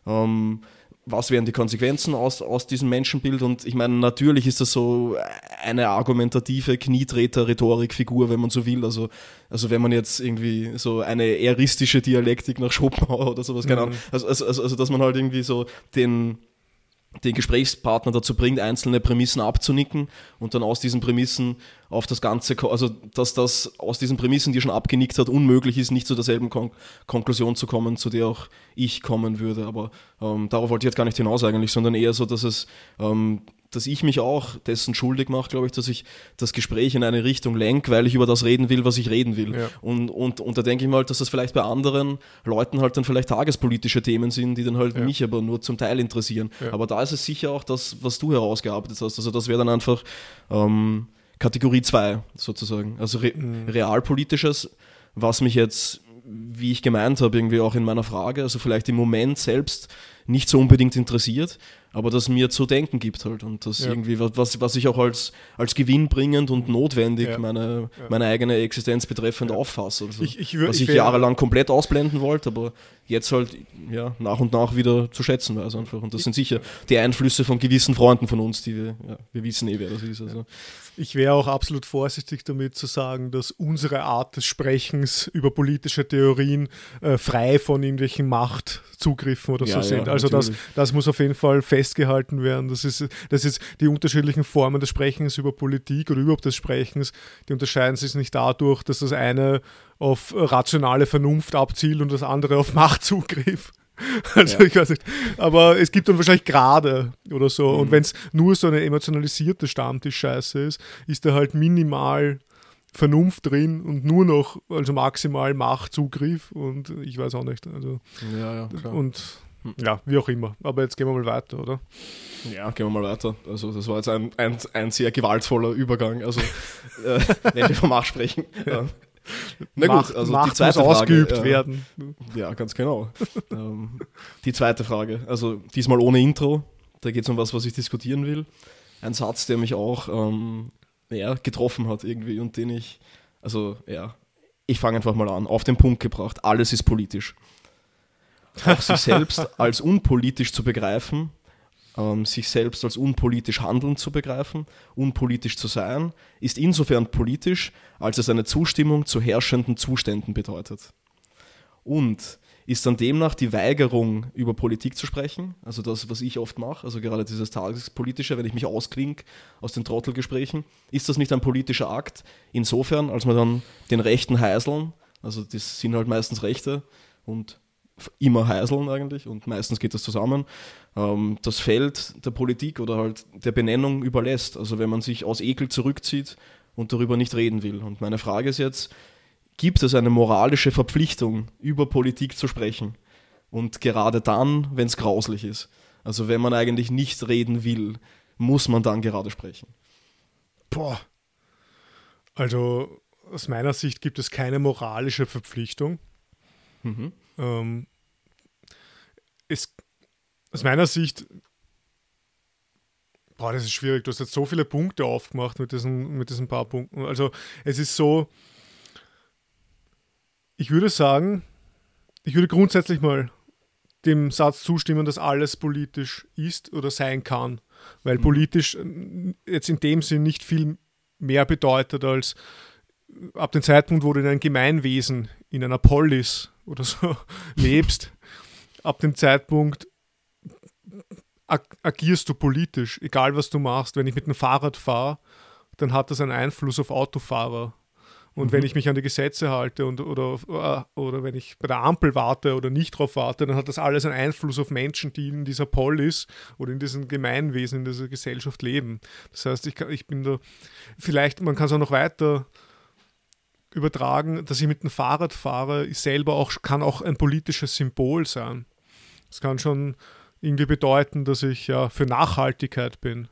Ähm, was wären die Konsequenzen aus, aus diesem Menschenbild? Und ich meine, natürlich ist das so eine argumentative Knietreter-Rhetorikfigur, wenn man so will. Also, also wenn man jetzt irgendwie so eine eristische Dialektik nach Schopenhauer oder sowas, keine mhm. Ahnung. Also, also, also, also, dass man halt irgendwie so den, den Gesprächspartner dazu bringt, einzelne Prämissen abzunicken und dann aus diesen Prämissen auf das Ganze, also dass das aus diesen Prämissen, die er schon abgenickt hat, unmöglich ist, nicht zu derselben Kon Konklusion zu kommen, zu der auch ich kommen würde. Aber ähm, darauf wollte ich jetzt gar nicht hinaus eigentlich, sondern eher so, dass es ähm, dass ich mich auch dessen schuldig mache, glaube ich, dass ich das Gespräch in eine Richtung lenke, weil ich über das reden will, was ich reden will. Ja. Und, und, und da denke ich mal, dass das vielleicht bei anderen Leuten halt dann vielleicht tagespolitische Themen sind, die dann halt ja. mich aber nur zum Teil interessieren. Ja. Aber da ist es sicher auch das, was du herausgearbeitet hast. Also das wäre dann einfach ähm, Kategorie 2 sozusagen. Also re mhm. realpolitisches, was mich jetzt, wie ich gemeint habe, irgendwie auch in meiner Frage, also vielleicht im Moment selbst nicht so unbedingt interessiert, aber das mir zu denken gibt halt und das ja. irgendwie, was, was ich auch als, als gewinnbringend und notwendig ja. meine, ja. meine eigene Existenz betreffend auffasse. Also, ich, ich, was ich, ich jahrelang komplett ausblenden wollte, aber jetzt halt ja, nach und nach wieder zu schätzen weiß einfach. Und das sind sicher die Einflüsse von gewissen Freunden von uns, die wir, wir wissen eh, wer das ist. Also. Ich wäre auch absolut vorsichtig damit zu sagen, dass unsere Art des Sprechens über politische Theorien äh, frei von irgendwelchen Machtzugriffen oder so sind. also das, das muss auf jeden Fall fest festgehalten werden. Das ist, das ist die unterschiedlichen Formen des Sprechens über Politik oder überhaupt des Sprechens, die unterscheiden sich nicht dadurch, dass das eine auf rationale Vernunft abzielt und das andere auf Machtzugriff. Also ja. ich weiß nicht. Aber es gibt dann wahrscheinlich gerade oder so. Mhm. Und wenn es nur so eine emotionalisierte Stammtisch-Scheiße ist, ist da halt minimal Vernunft drin und nur noch, also maximal Machtzugriff und ich weiß auch nicht. Also, ja, ja, klar. Und hm. Ja, wie auch immer. Aber jetzt gehen wir mal weiter, oder? Ja, gehen wir mal weiter. Also das war jetzt ein, ein, ein sehr gewaltvoller Übergang. Also äh, wenn wir vom Mach sprechen. Ja. Na gut, Macht, also Macht die zweite muss Frage, ausgeübt äh, werden. Ja, ganz genau. ähm, die zweite Frage, also diesmal ohne Intro. Da geht es um was, was ich diskutieren will. Ein Satz, der mich auch ähm, ja, getroffen hat irgendwie und den ich, also ja, ich fange einfach mal an, auf den Punkt gebracht. Alles ist politisch auch sich selbst als unpolitisch zu begreifen, ähm, sich selbst als unpolitisch handeln zu begreifen, unpolitisch zu sein, ist insofern politisch, als es eine Zustimmung zu herrschenden Zuständen bedeutet. Und ist dann demnach die Weigerung, über Politik zu sprechen, also das, was ich oft mache, also gerade dieses Tagespolitische, wenn ich mich ausklinke aus den Trottelgesprächen, ist das nicht ein politischer Akt, insofern, als man dann den Rechten heißeln, also das sind halt meistens Rechte und immer heißeln eigentlich und meistens geht das zusammen, ähm, das Feld der Politik oder halt der Benennung überlässt. Also wenn man sich aus Ekel zurückzieht und darüber nicht reden will. Und meine Frage ist jetzt, gibt es eine moralische Verpflichtung, über Politik zu sprechen? Und gerade dann, wenn es grauslich ist. Also wenn man eigentlich nicht reden will, muss man dann gerade sprechen. Boah. Also aus meiner Sicht gibt es keine moralische Verpflichtung. Mhm. Ähm, es, aus meiner Sicht, boah, das ist schwierig. Du hast jetzt so viele Punkte aufgemacht mit diesen, mit diesen paar Punkten. Also es ist so, ich würde sagen, ich würde grundsätzlich mal dem Satz zustimmen, dass alles politisch ist oder sein kann. Weil mhm. politisch äh, jetzt in dem Sinn nicht viel mehr bedeutet als ab dem Zeitpunkt, wo du in einem Gemeinwesen, in einer Polis oder so lebst, ab dem Zeitpunkt ag agierst du politisch, egal was du machst. Wenn ich mit dem Fahrrad fahre, dann hat das einen Einfluss auf Autofahrer. Und mhm. wenn ich mich an die Gesetze halte und, oder, äh, oder wenn ich bei der Ampel warte oder nicht drauf warte, dann hat das alles einen Einfluss auf Menschen, die in dieser Polis oder in diesem Gemeinwesen, in dieser Gesellschaft leben. Das heißt, ich, ich bin da, vielleicht, man kann es auch noch weiter übertragen, dass ich mit dem Fahrrad fahre, ist selber auch, kann auch ein politisches Symbol sein. Es kann schon irgendwie bedeuten, dass ich ja für Nachhaltigkeit bin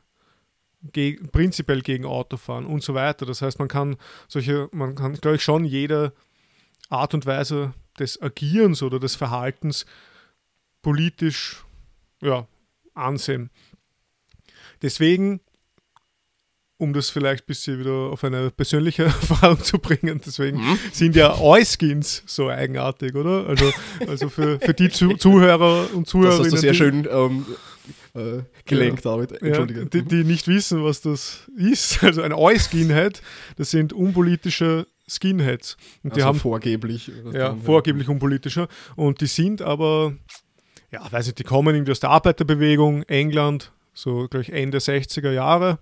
ge prinzipiell gegen Autofahren und so weiter. Das heißt, man kann solche, man kann, glaube ich, schon jede Art und Weise des Agierens oder des Verhaltens politisch ja, ansehen. Deswegen, um das vielleicht ein bisschen wieder auf eine persönliche Erfahrung zu bringen, deswegen mhm. sind ja Euskins so eigenartig, oder? Also, also für, für die Zuhörer und Zuhörerinnen. Das hast du sehr schön ähm, äh, gelenkt, ja. David. Entschuldige. Ja, die, die, nicht wissen, was das ist. Also ein Eu-Skinhead, das sind unpolitische Skinheads. Und die also haben vorgeblich. Ja, vorgeblich unpolitischer. Und die sind aber, ja, weiß nicht, die kommen irgendwie aus der Arbeiterbewegung, England, so gleich Ende 60er Jahre.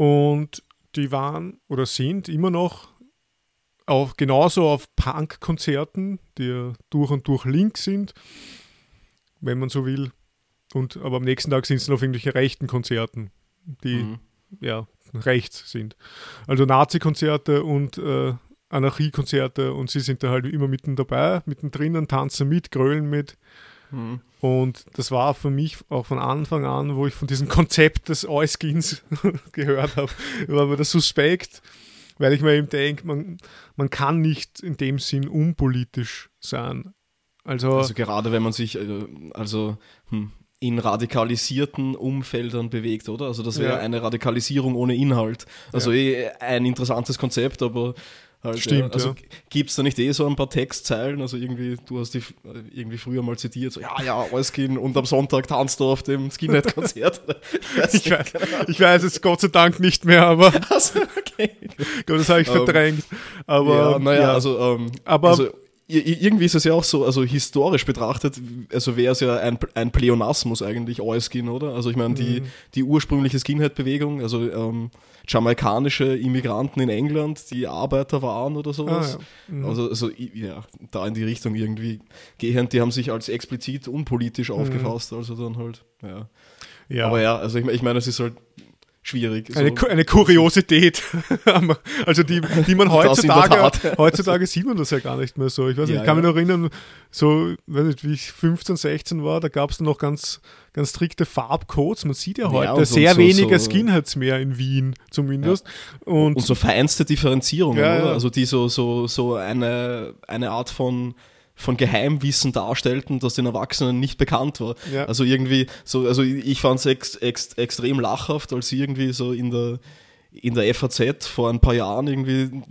Und die waren oder sind immer noch auch genauso auf Punk-Konzerten, die ja durch und durch links sind, wenn man so will, und, aber am nächsten Tag sind es dann auf irgendwelche rechten Konzerten, die mhm. ja rechts sind. Also Nazi-Konzerte und äh, Anarchie-Konzerte und sie sind da halt immer mitten dabei, mittendrin, tanzen mit, grölen mit. Mhm. Und das war für mich auch von Anfang an, wo ich von diesem Konzept des Euskins gehört habe, war mir das suspekt, weil ich mir eben denke, man, man kann nicht in dem Sinn unpolitisch sein. Also, also gerade wenn man sich, äh, also hm, in radikalisierten Umfeldern bewegt, oder? Also das wäre ja. eine Radikalisierung ohne Inhalt. Also ja. eh ein interessantes Konzept, aber halt, Stimmt, ja. Also ja. gibt es da nicht eh so ein paar Textzeilen? Also irgendwie, du hast die irgendwie früher mal zitiert, so ja, ja, Allskin und am Sonntag tanzt du auf dem Skinhead-Konzert. ich, ich, weiß, ich weiß es Gott sei Dank nicht mehr, aber also, okay. glaube, das habe ich ähm, verdrängt. Aber, ja, naja, also, ähm, aber also, irgendwie ist es ja auch so, also historisch betrachtet, also wäre es ja ein, ein Pleonasmus eigentlich, All-Skin, oder? Also ich meine, die, mhm. die ursprüngliche Skinhead-Bewegung, also ähm, jamaikanische Immigranten in England, die Arbeiter waren oder sowas. Ah, ja. mhm. Also, also ja, da in die Richtung irgendwie gehend, die haben sich als explizit unpolitisch mhm. aufgefasst, also dann halt, ja. ja. Aber ja, also ich, ich meine, es ist halt schwierig. Eine, so. eine Kuriosität. also die, die man heutzutage, heutzutage sieht man das ja gar nicht mehr so. Ich weiß nicht, ja, ich kann ja. mich noch erinnern, so, weiß nicht, wie ich 15, 16 war, da gab es noch ganz, ganz strikte Farbcodes. Man sieht ja heute ja, sehr so, wenige so Skinheads mehr in Wien zumindest. Und, und, so feinste Differenzierungen, oder? Also die so, so, so eine, eine Art von von Geheimwissen darstellten, das den Erwachsenen nicht bekannt war. Ja. Also irgendwie so, also ich fand es ex, ex, extrem lachhaft, als sie irgendwie so in der in der FAZ vor ein paar Jahren irgendwie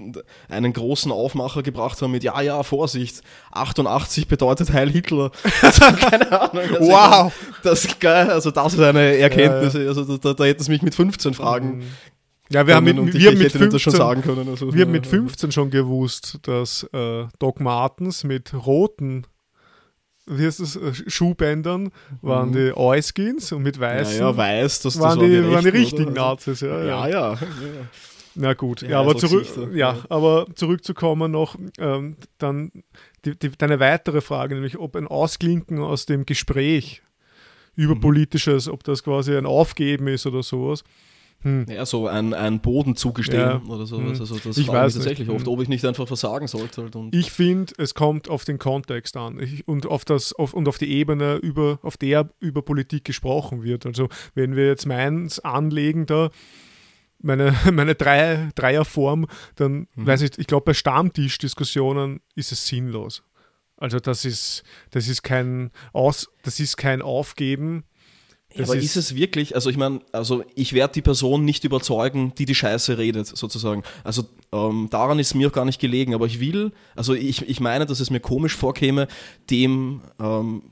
einen großen Aufmacher gebracht haben mit, ja, ja, Vorsicht, 88 bedeutet Heil Hitler. Also, keine Ahnung. Also wow! Das ist geil, also das ist eine Erkenntnis. Ja, ja. Also da, da hätte es mich mit 15 fragen mhm. Ja, wir haben mit, wir mit 15, schon sagen können. Also, wir haben mit 15 schon gewusst, dass äh, Doc Martens mit roten wie heißt das, äh, Schuhbändern waren mhm. die Euskins und mit weißen ja, ja, weiß, das, waren, die, waren, die, richtigen oder? Nazis. Ja, ja. ja, ja. Na gut, ja, aber, zurück, ja, aber zurückzukommen noch, ähm, dann die, die, deine weitere Frage, nämlich ob ein Ausklinken aus dem Gespräch über mhm. Politisches, ob das quasi ein Aufgeben ist oder sowas. Hm. Ja, so ein, ein Boden zugestehen ja. oder sowas. Hm. Also das ich weiß tatsächlich nicht. oft, hm. ob ich nicht einfach versagen sollte. Halt ich finde, es kommt auf den Kontext an ich, und, auf das, auf, und auf die Ebene, über, auf der über Politik gesprochen wird. Also wenn wir jetzt meins anlegen da, meine, meine Drei, Dreierform, dann mhm. weiß ich, ich glaube, bei Stammtischdiskussionen ist es sinnlos. Also das ist, das ist kein Aus, das ist kein Aufgeben ja, aber ist, ist, es wirklich, also ich meine, also ich werde die Person nicht überzeugen, die die Scheiße redet, sozusagen. Also ähm, daran ist mir auch gar nicht gelegen, aber ich will, also ich, ich meine, dass es mir komisch vorkäme, dem ähm,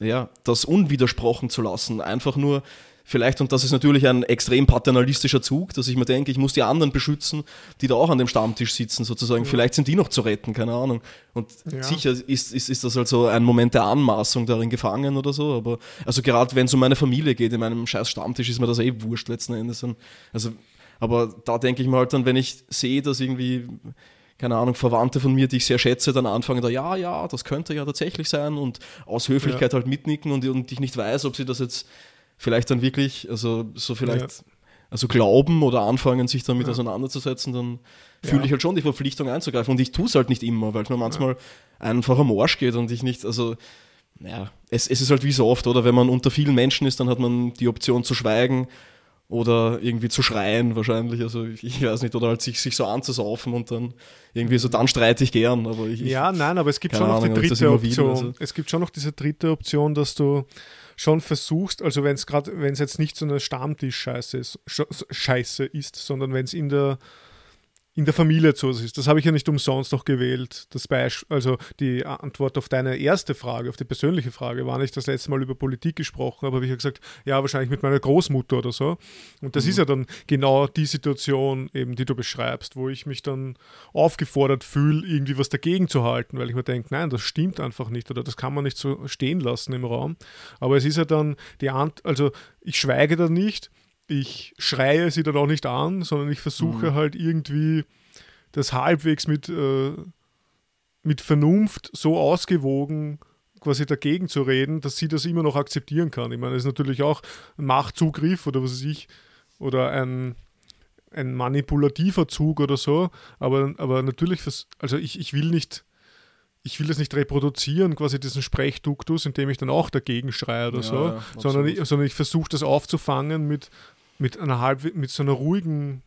ja, das unwidersprochen zu lassen. Einfach nur, vielleicht, und das ist natürlich ein extrem paternalistischer Zug, dass ich mir denke, ich muss die anderen beschützen, die da auch an dem Stammtisch sitzen, sozusagen. Ja. Vielleicht sind die noch zu retten, keine Ahnung. Und ja. sicher ist, ist, ist das also ein Moment der Anmaßung darin gefangen oder so, aber also gerade wenn es um meine Familie geht, in meinem scheiß Stammtisch, ist mir das eh wurscht letzten Endes. Also Aber da denke ich mir halt dann, wenn ich sehe, dass irgendwie, keine Ahnung, Verwandte von mir, die ich sehr schätze, dann anfangen da, ja, ja, das könnte ja tatsächlich sein und aus Höflichkeit ja. halt mitnicken und, und ich nicht weiß, ob sie das jetzt vielleicht dann wirklich, also so vielleicht, ja. also glauben oder anfangen, sich damit ja. auseinanderzusetzen, dann fühle ich halt schon die Verpflichtung einzugreifen und ich tue es halt nicht immer, weil es mir manchmal einfach am Arsch geht und ich nicht, also ja, es, es ist halt wie so oft, oder wenn man unter vielen Menschen ist, dann hat man die Option zu schweigen oder irgendwie zu schreien wahrscheinlich, also ich, ich weiß nicht, oder halt sich, sich so anzusaufen und dann irgendwie so, dann streite ich gern, aber ich, Ja, nein, aber es gibt schon noch Ahnung, die dritte Option. Will, also. Es gibt schon noch diese dritte Option, dass du schon versuchst, also wenn es gerade, wenn es jetzt nicht so eine Stammtisch-Scheiße ist, Scheiße ist, sondern wenn es in der in der Familie zu ist. Das habe ich ja nicht umsonst noch gewählt. Das also die Antwort auf deine erste Frage, auf die persönliche Frage, war nicht das letzte Mal über Politik gesprochen, aber habe ich ja gesagt, ja, wahrscheinlich mit meiner Großmutter oder so. Und das mhm. ist ja dann genau die Situation, eben, die du beschreibst, wo ich mich dann aufgefordert fühle, irgendwie was dagegen zu halten, weil ich mir denke, nein, das stimmt einfach nicht oder das kann man nicht so stehen lassen im Raum. Aber es ist ja dann die Ant also ich schweige da nicht ich schreie sie dann auch nicht an, sondern ich versuche mhm. halt irgendwie das halbwegs mit, äh, mit Vernunft so ausgewogen quasi dagegen zu reden, dass sie das immer noch akzeptieren kann. Ich meine, das ist natürlich auch ein Machtzugriff oder was weiß ich, oder ein, ein manipulativer Zug oder so, aber, aber natürlich, also ich, ich will nicht, ich will das nicht reproduzieren, quasi diesen Sprechduktus, indem ich dann auch dagegen schreie oder ja, so, ja, sondern ich, sondern ich versuche das aufzufangen mit, mit einer halb, mit so einer ruhigen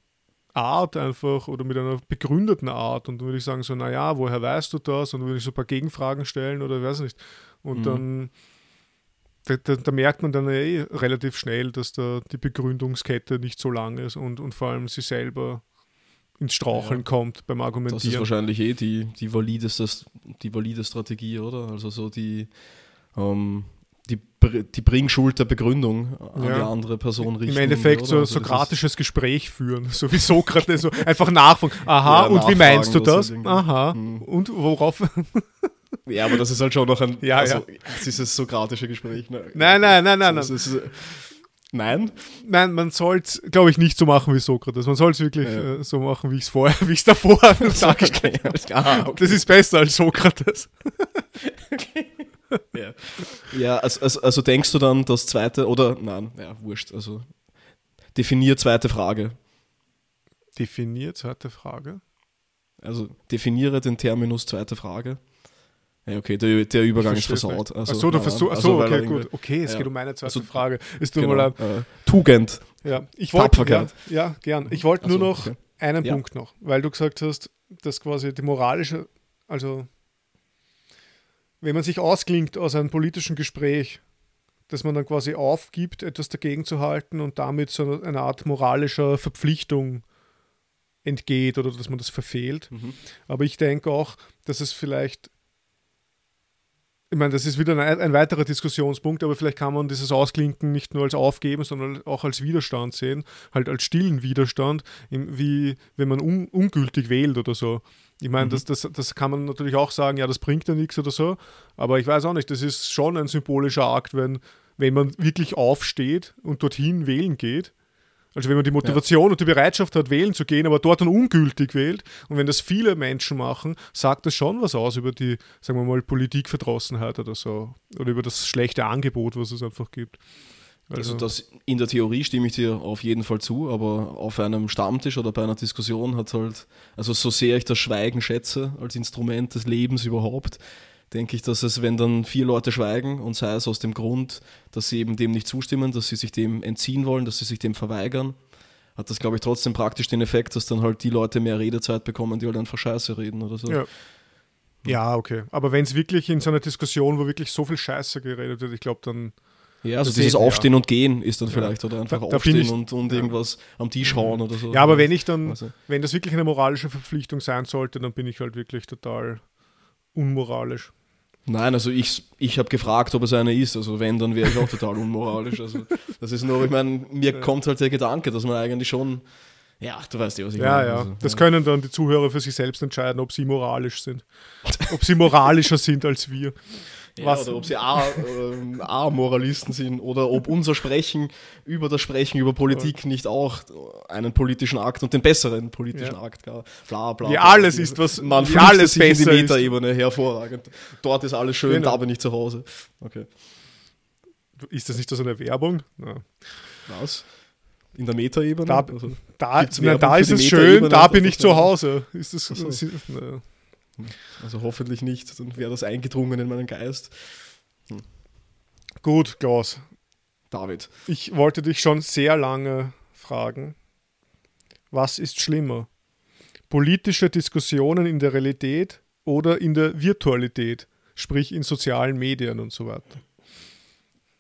Art einfach oder mit einer begründeten Art. Und dann würde ich sagen, so, naja, woher weißt du das? Und dann würde ich so ein paar Gegenfragen stellen oder weiß nicht. Und mhm. dann da, da, da, merkt man dann eh relativ schnell, dass da die Begründungskette nicht so lang ist und, und vor allem sie selber ins Straucheln ja. kommt beim Argumentieren. Das ist wahrscheinlich eh die, die, valideste, die valide Strategie, oder? Also so die ähm, die, die Bringschuld der Begründung an ja. die andere Person richten. Im Endeffekt so ein also sokratisches Gespräch führen, so wie Sokrates, so einfach nachfragen. Aha, ja, und wie meinst du das? Aha, hm. und worauf? ja, aber das ist halt schon noch ein ja, also, ja. dieses sokratische Gespräch. Ne? Nein, nein, nein, nein. nein. Ist, nein? Nein, man soll es, glaube ich, nicht so machen wie Sokrates. Man soll es wirklich ja. äh, so machen, wie ich es vorher, wie ich es davor dargestellt habe. Das ist besser als Sokrates. okay ja, ja also, also, also, denkst du dann das zweite, oder nein, ja, wurscht, also definier zweite Frage. Definier zweite Frage? Also definiere den Terminus zweite Frage. Ja, okay, der, der Übergang ist versaut. Also, achso, du versuch, achso also, okay, gut. Okay, es ja. geht um meine zweite also, Frage. Ist genau, mal äh, Tugend. Ja, ich wollte, ja, ja, gern. Ich wollte nur noch okay. einen ja. Punkt noch, weil du gesagt hast, dass quasi die moralische, also wenn man sich ausklingt aus einem politischen Gespräch, dass man dann quasi aufgibt, etwas dagegen zu halten und damit so eine Art moralischer Verpflichtung entgeht oder dass man das verfehlt. Mhm. Aber ich denke auch, dass es vielleicht, ich meine, das ist wieder ein, ein, weiterer Diskussionspunkt, aber vielleicht kann man dieses Ausklinken nicht nur als Aufgeben, sondern auch als Widerstand sehen, halt als stillen Widerstand, wie wenn man un, ungültig wählt oder so. Ich meine, mhm. das, das, das kann man natürlich auch sagen, ja, das bringt ja nichts oder so, aber ich weiß auch nicht, das ist schon ein symbolischer Akt, wenn, wenn man wirklich aufsteht und dorthin wählen geht. Also wenn man die Motivation ja. und die Bereitschaft hat, wählen zu gehen, aber dort dann ungültig wählt, und wenn das viele Menschen machen, sagt das schon was aus über die, sagen wir mal, Politikverdrossenheit oder so. Oder über das schlechte Angebot, was es einfach gibt. Also, also das, in der Theorie stimme ich dir auf jeden Fall zu, aber auf einem Stammtisch oder bei einer Diskussion hat halt, also so sehr ich das Schweigen schätze als Instrument des Lebens überhaupt, denke ich, dass es, wenn dann vier Leute schweigen und sei es aus dem Grund, dass sie eben dem nicht zustimmen, dass sie sich dem entziehen wollen, dass sie sich dem verweigern, hat das, glaube ich, trotzdem praktisch den Effekt, dass dann halt die Leute mehr Redezeit bekommen, die halt einfach Scheiße reden oder so. Ja. Ja, okay. Aber wenn es wirklich in so einer Diskussion, wo wirklich so viel Scheiße geredet wird, ich glaube, dann ja, also dieses Aufstehen ja. und Gehen ist dann vielleicht, ja. oder einfach da, da aufstehen und, und ja. irgendwas am Tisch hauen oder so. Ja, aber wenn ich dann, also. wenn das wirklich eine moralische Verpflichtung sein sollte, dann bin ich halt wirklich total unmoralisch. Nein, also ich, ich habe gefragt, ob es eine ist. Also wenn, dann wäre ich auch total unmoralisch. Also das ist nur, ich meine, mir kommt halt der Gedanke, dass man eigentlich schon, ja, du weißt ja, was ich ja, meine. Ja, also, das können dann die Zuhörer für sich selbst entscheiden, ob sie moralisch sind. ob sie moralischer sind als wir. Ja, Was? Oder ob sie A-Moralisten äh, sind oder ob unser Sprechen über das Sprechen über Politik ja. nicht auch einen politischen Akt und den besseren politischen ja. Akt gab. Bla, bla, wie alles ist, was man wie alles sich besser in die Metaebene hervorragend. Dort ist alles schön, genau. da bin ich zu Hause. Okay. Ist das nicht so eine Werbung? Ja. Was? In der Metaebene? Da, also, da, na, da ist es schön, da bin ich zu Hause. Ist das, so. ist, ne. Also hoffentlich nicht, dann wäre das eingedrungen in meinen Geist. Hm. Gut, Klaus. David. Ich wollte dich schon sehr lange fragen, was ist schlimmer? Politische Diskussionen in der Realität oder in der Virtualität, sprich in sozialen Medien und so weiter?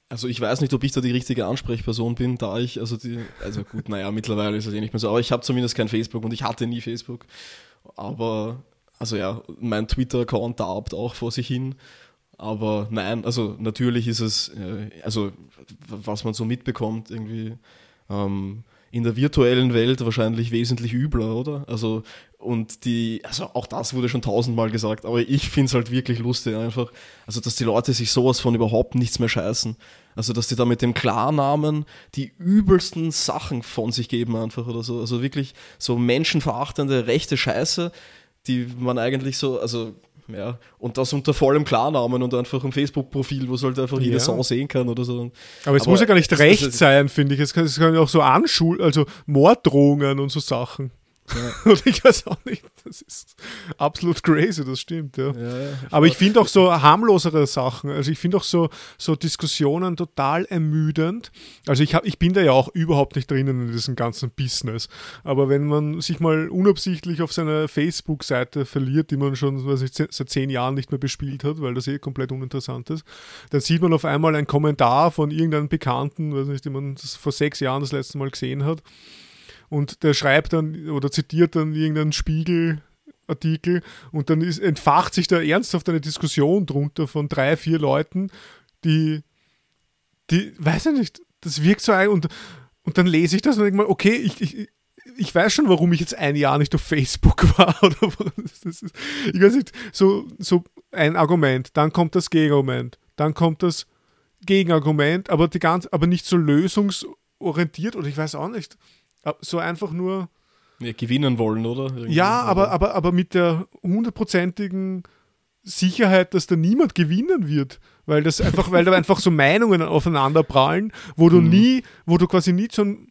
Also ich weiß nicht, ob ich da die richtige Ansprechperson bin, da ich, also die, also gut, naja, mittlerweile ist es eh nicht mehr so, aber ich habe zumindest kein Facebook und ich hatte nie Facebook. Aber, also ja, mein Twitter-Account darbt auch vor sich hin. Aber nein, also natürlich ist es, äh, also was man so mitbekommt, irgendwie ähm, in der virtuellen Welt wahrscheinlich wesentlich übler, oder? Also und die, also auch das wurde schon tausendmal gesagt, aber ich finde es halt wirklich lustig einfach. Also, dass die Leute sich sowas von überhaupt nichts mehr scheißen. Also, dass die da mit dem Klarnamen die übelsten Sachen von sich geben einfach oder so. Also wirklich so menschenverachtende rechte Scheiße, die man eigentlich so, also ja, und das unter vollem Klarnamen und einfach ein Facebook-Profil, wo es halt einfach ja. jeder Song sehen kann oder so. Aber es Aber muss ja gar nicht recht sein, finde ich. Es kann, es kann ja auch so Anschul, also Morddrohungen und so Sachen. Ja. Und ich weiß auch nicht, das ist absolut crazy, das stimmt, ja. ja, ja Aber ich finde auch so harmlosere Sachen, also ich finde auch so, so Diskussionen total ermüdend. Also ich, hab, ich bin da ja auch überhaupt nicht drinnen in diesem ganzen Business. Aber wenn man sich mal unabsichtlich auf seiner Facebook-Seite verliert, die man schon weiß ich, seit zehn Jahren nicht mehr bespielt hat, weil das eh komplett uninteressant ist, dann sieht man auf einmal einen Kommentar von irgendeinem Bekannten, weiß nicht, den man vor sechs Jahren das letzte Mal gesehen hat und der schreibt dann oder zitiert dann irgendeinen Spiegelartikel und dann ist, entfacht sich da ernsthaft eine Diskussion drunter von drei, vier Leuten, die, die, weiß ich nicht, das wirkt so ein und, und dann lese ich das und denke mal, okay, ich, ich, ich weiß schon, warum ich jetzt ein Jahr nicht auf Facebook war. Oder ist, ich weiß nicht, so, so ein Argument, dann kommt das Gegenargument, dann kommt das Gegenargument, aber, die ganz, aber nicht so lösungsorientiert oder ich weiß auch nicht. So einfach nur. Ja, gewinnen wollen, oder? Irgendwie. Ja, aber, aber, aber mit der hundertprozentigen Sicherheit, dass da niemand gewinnen wird. Weil das einfach, weil da einfach so Meinungen aufeinander prallen, wo du mhm. nie, wo du quasi nie zu einem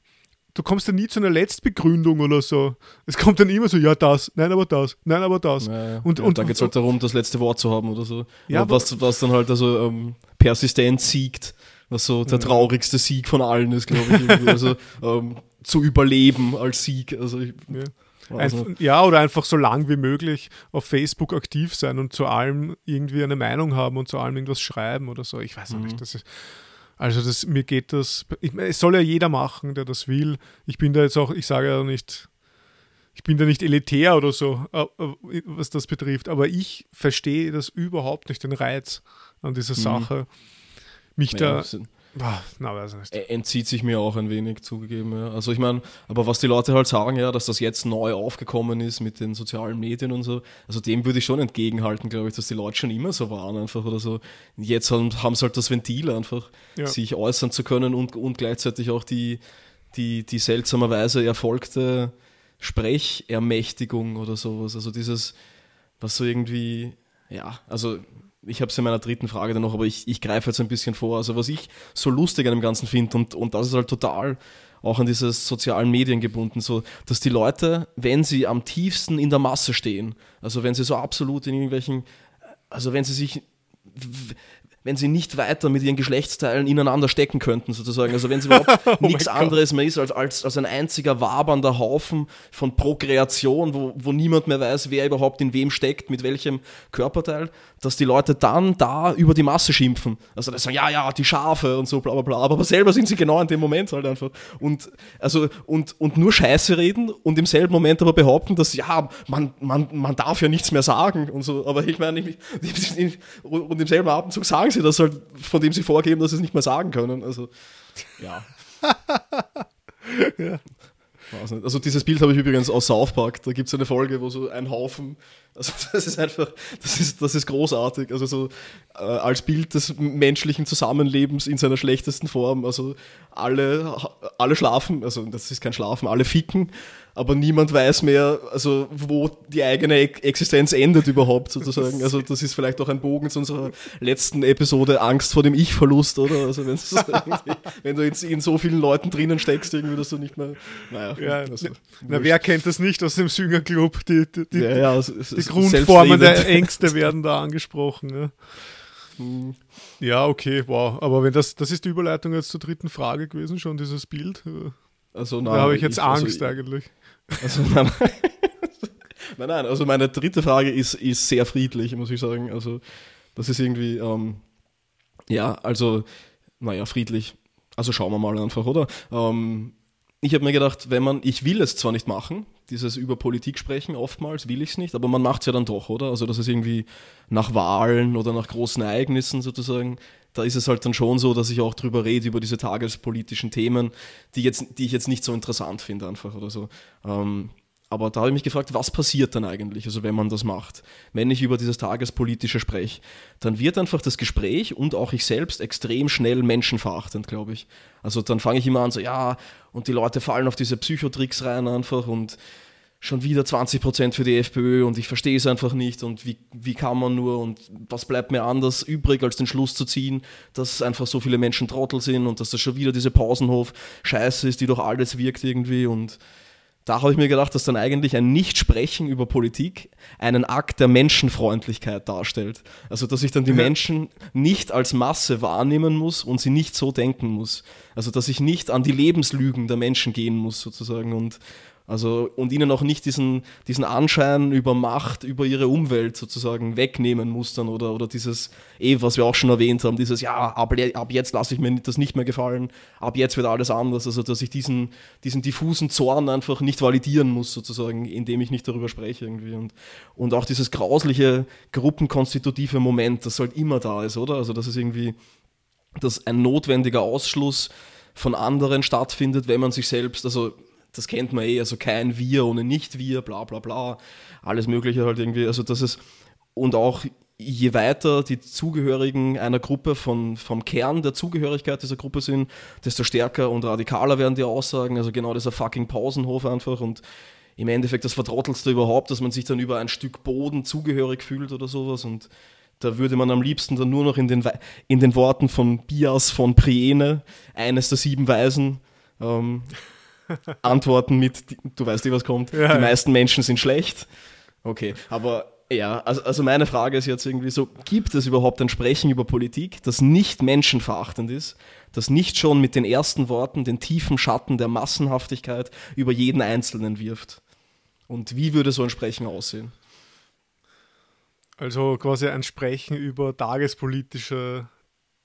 du kommst dann nie zu einer Letztbegründung oder so. Es kommt dann immer so, ja, das, nein, aber das, nein, aber das. Ja, und, ja, und da geht es halt darum, das letzte Wort zu haben oder so. Ja, was, was dann halt also ähm, persistent siegt, was so der traurigste Sieg von allen ist, glaube ich. also ähm, zu überleben als Sieg. Also ich, ja. Also. ja, oder einfach so lang wie möglich auf Facebook aktiv sein und zu allem irgendwie eine Meinung haben und zu allem irgendwas schreiben oder so. Ich weiß mhm. nicht, das ist. Also das, mir geht das. Ich, es soll ja jeder machen, der das will. Ich bin da jetzt auch, ich sage ja nicht, ich bin da nicht elitär oder so, äh, äh, was das betrifft, aber ich verstehe das überhaupt nicht, den Reiz an dieser mhm. Sache. Mich ja, da. Boah, na, weiß nicht. Entzieht sich mir auch ein wenig zugegeben. Ja. Also ich meine, aber was die Leute halt sagen, ja, dass das jetzt neu aufgekommen ist mit den sozialen Medien und so, also dem würde ich schon entgegenhalten, glaube ich, dass die Leute schon immer so waren einfach oder so. Jetzt haben, haben sie halt das Ventil einfach, ja. sich äußern zu können und, und gleichzeitig auch die, die, die seltsamerweise erfolgte Sprechermächtigung oder sowas. Also dieses, was so irgendwie, ja, also ich habe es in meiner dritten Frage dann noch, aber ich, ich greife jetzt ein bisschen vor. Also was ich so lustig an dem Ganzen finde und, und das ist halt total auch an diese sozialen Medien gebunden, so dass die Leute, wenn sie am tiefsten in der Masse stehen, also wenn sie so absolut in irgendwelchen, also wenn sie sich wenn sie nicht weiter mit ihren Geschlechtsteilen ineinander stecken könnten, sozusagen. Also wenn sie überhaupt oh nichts anderes mehr ist als, als, als ein einziger wabernder Haufen von Prokreation, wo, wo niemand mehr weiß, wer überhaupt in wem steckt, mit welchem Körperteil, dass die Leute dann da über die Masse schimpfen. Also die sagen, ja, ja, die Schafe und so, bla bla bla. Aber selber sind sie genau in dem Moment halt einfach. Und, also, und, und nur Scheiße reden und im selben Moment aber behaupten, dass ja, man, man, man darf ja nichts mehr sagen und so. Aber ich meine, und im selben Atemzug sagen sie das halt, von dem sie vorgeben, dass sie es nicht mehr sagen können. Also, ja. ja. Also dieses Bild habe ich übrigens aus South Park. Da gibt es eine Folge, wo so ein Haufen Also das ist einfach, das ist, das ist großartig. Also so äh, als Bild des menschlichen Zusammenlebens in seiner schlechtesten Form. Also alle, alle schlafen, also das ist kein Schlafen, alle ficken aber niemand weiß mehr, also wo die eigene Existenz endet überhaupt sozusagen. Also das ist vielleicht auch ein Bogen zu unserer letzten Episode Angst vor dem Ich-Verlust, oder? Also wenn du in, in, so vielen Leuten drinnen steckst, irgendwie, dass du nicht mehr, naja. Ja, also, na, wer kennt das nicht aus dem Süngerclub? Die, die, die, ja, ja, also, die Grundformen der Ängste werden da angesprochen. Ja. Hm. Ja, okay, wow. Aber wenn das, das ist die Überleitung jetzt zur dritten Frage gewesen, schon dieses Bild. Also, nein, da habe ich jetzt ich, also Angst also, eigentlich. Also, nein, nein, nein, also meine dritte Frage ist, ist sehr friedlich, muss ich sagen. Also, das ist irgendwie, ähm, ja, also, naja, friedlich. Also schauen wir mal einfach, oder? Ähm, ich habe mir gedacht, wenn man, ich will es zwar nicht machen, dieses über Politik sprechen, oftmals will ich es nicht, aber man macht es ja dann doch, oder? Also das ist irgendwie nach Wahlen oder nach großen Ereignissen sozusagen, da ist es halt dann schon so, dass ich auch drüber rede, über diese tagespolitischen Themen, die, jetzt, die ich jetzt nicht so interessant finde einfach oder so. Ähm, aber da habe ich mich gefragt, was passiert dann eigentlich, also wenn man das macht? Wenn ich über dieses Tagespolitische spreche, dann wird einfach das Gespräch und auch ich selbst extrem schnell menschenverachtend, glaube ich. Also dann fange ich immer an, so ja, und die Leute fallen auf diese Psychotricks rein einfach und schon wieder 20 Prozent für die FPÖ und ich verstehe es einfach nicht und wie, wie kann man nur und was bleibt mir anders übrig, als den Schluss zu ziehen, dass einfach so viele Menschen Trottel sind und dass das schon wieder diese Pausenhof-Scheiße ist, die doch alles wirkt irgendwie und da habe ich mir gedacht, dass dann eigentlich ein Nichtsprechen über Politik einen Akt der Menschenfreundlichkeit darstellt. Also, dass ich dann die Menschen nicht als Masse wahrnehmen muss und sie nicht so denken muss. Also, dass ich nicht an die Lebenslügen der Menschen gehen muss, sozusagen, und, also, und ihnen auch nicht diesen, diesen Anschein über Macht, über ihre Umwelt sozusagen wegnehmen muss dann oder, oder dieses, eh, was wir auch schon erwähnt haben, dieses, ja, ab, ab jetzt lasse ich mir das nicht mehr gefallen, ab jetzt wird alles anders. Also, dass ich diesen, diesen diffusen Zorn einfach nicht validieren muss sozusagen, indem ich nicht darüber spreche irgendwie. Und, und auch dieses grausliche, gruppenkonstitutive Moment, das halt immer da ist, oder? Also, das ist irgendwie, dass ein notwendiger Ausschluss von anderen stattfindet, wenn man sich selbst, also das kennt man eh, also kein Wir ohne Nicht-Wir, bla bla bla, alles Mögliche halt irgendwie, also das ist, und auch je weiter die Zugehörigen einer Gruppe von, vom Kern der Zugehörigkeit dieser Gruppe sind, desto stärker und radikaler werden die Aussagen, also genau dieser fucking Pausenhof einfach und im Endeffekt das Vertrottelste überhaupt, dass man sich dann über ein Stück Boden zugehörig fühlt oder sowas. Und da würde man am liebsten dann nur noch in den, in den Worten von Bias von Priene, eines der sieben Weisen, ähm, antworten mit, du weißt nicht, was kommt, ja, die meisten Menschen sind schlecht. Okay, aber ja, also, also meine Frage ist jetzt irgendwie so, gibt es überhaupt ein Sprechen über Politik, das nicht menschenverachtend ist, das nicht schon mit den ersten Worten den tiefen Schatten der Massenhaftigkeit über jeden Einzelnen wirft? Und wie würde so ein Sprechen aussehen? Also quasi ein Sprechen über tagespolitische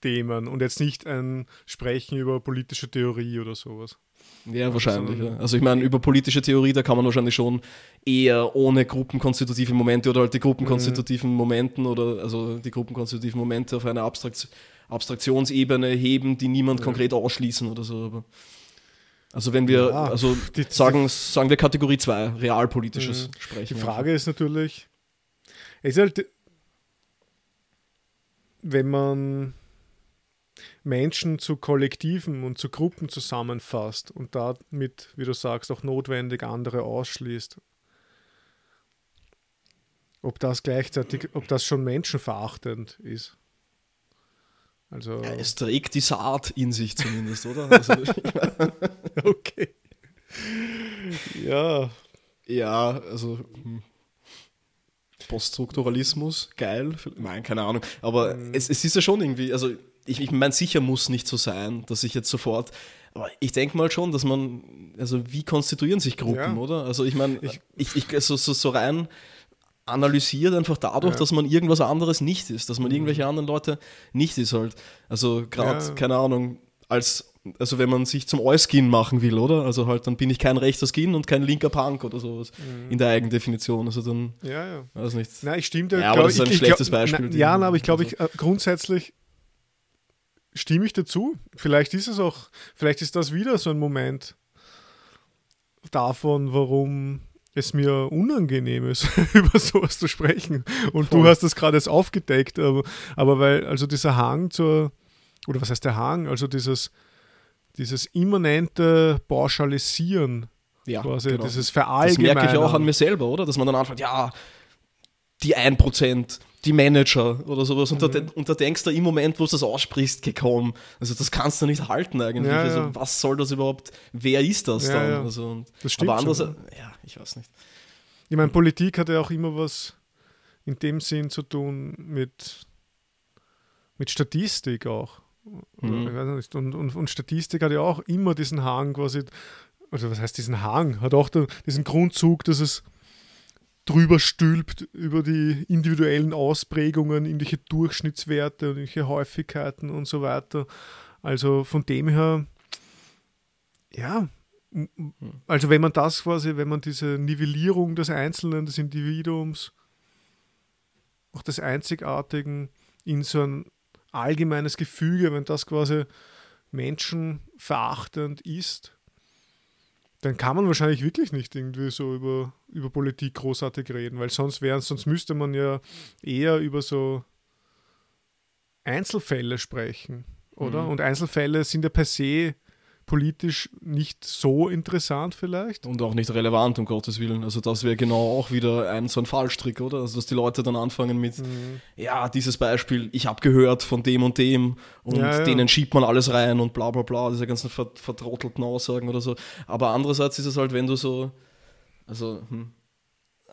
Themen und jetzt nicht ein Sprechen über politische Theorie oder sowas. Ja, wahrscheinlich. Also, ja. also ich meine, über politische Theorie, da kann man wahrscheinlich schon eher ohne gruppenkonstitutive Momente oder halt die gruppenkonstitutiven mhm. Momenten oder also die gruppenkonstitutiven Momente auf eine Abstrakt Abstraktionsebene heben, die niemand ja. konkret ausschließen oder so. Aber also wenn wir, ja, also die, sagen, sagen wir Kategorie 2, realpolitisches mhm. Sprechen. Die Frage einfach. ist natürlich, es ist halt, wenn man Menschen zu Kollektiven und zu Gruppen zusammenfasst und damit, wie du sagst, auch notwendig andere ausschließt. Ob das gleichzeitig, ob das schon menschenverachtend ist. Also ja, es trägt die Saat in sich zumindest, oder? Also, okay. Ja. Ja, also hm. Poststrukturalismus, geil. Nein, keine Ahnung. Aber mhm. es, es ist ja schon irgendwie, also ich, ich meine, sicher muss nicht so sein, dass ich jetzt sofort, aber ich denke mal schon, dass man, also wie konstituieren sich Gruppen, ja. oder? Also ich meine, ich, ich, ich so, so, so rein analysiert einfach dadurch, ja. dass man irgendwas anderes nicht ist, dass man mhm. irgendwelche anderen Leute nicht ist halt. Also gerade, ja. keine Ahnung, als, also wenn man sich zum All-Skin machen will, oder? Also halt, dann bin ich kein rechter Skin und kein linker Punk oder sowas mhm. in der Eigendefinition. Also dann, ja, ja. weiß nicht. Nein, ich stimme dir. Ja, aber das ist ein ich, schlechtes Beispiel. Na, ja, aber ich glaube, also. ich, äh, grundsätzlich stimme ich dazu. Vielleicht ist es auch, vielleicht ist das wieder so ein Moment davon, warum es mir unangenehm ist, über sowas zu sprechen. Und Voll. du hast das gerade jetzt aufgedeckt, aber, aber weil, also dieser Hang zur, oder was heißt der Hang, also dieses, dieses immanente Pauschalisieren, Ja, quasi, genau. dieses Das Verallgemeinern. merke ich auch an mir selber, oder? Dass man dann anfängt, ja, die 1%, die Manager oder sowas. Und, da, Mhm. und da denkst du im Moment, wo du das aussprichst, geh, komm, also das kannst du nicht halten eigentlich. Ja, also ja. was soll das überhaupt, wer ist das Ja, dann? ja. Also, Das stimmt aber schon, andererseits, ja, ich weiß nicht. Ich meine, Politik hat ja auch immer was in dem Sinn zu tun mit, mit Statistik auch. Mhm. Nicht. Und, und, und Statistik hat ja auch immer diesen Hang quasi, also was heißt diesen Hang? Hat auch da, diesen Grundzug, dass es drüber stülpt über die individuellen Ausprägungen, irgendwelche Durchschnittswerte, irgendwelche Häufigkeiten und so weiter. Also von dem her, ja, m- m- also wenn man das quasi, wenn man diese Nivellierung des Einzelnen, des Individuums, auch des Einzigartigen in so ein allgemeines Gefüge, wenn das quasi menschenverachtend ist, dann kann man wahrscheinlich wirklich nicht irgendwie so über, über Politik großartig reden, weil sonst wären, sonst müsste man ja eher über so Einzelfälle sprechen, oder? Mhm. Und Einzelfälle sind ja per se politisch nicht so interessant vielleicht. Und auch nicht relevant, um Gottes Willen. Also das wäre genau auch wieder ein so ein Fallstrick, oder? Also dass die Leute dann anfangen mit, Mhm. ja, dieses Beispiel, ich habe gehört von dem und dem und Ja, ja. denen schiebt man alles rein und bla bla bla, diese ganzen ver vertrottelten Aussagen oder so. Aber andererseits ist es halt, wenn du so, also, hm.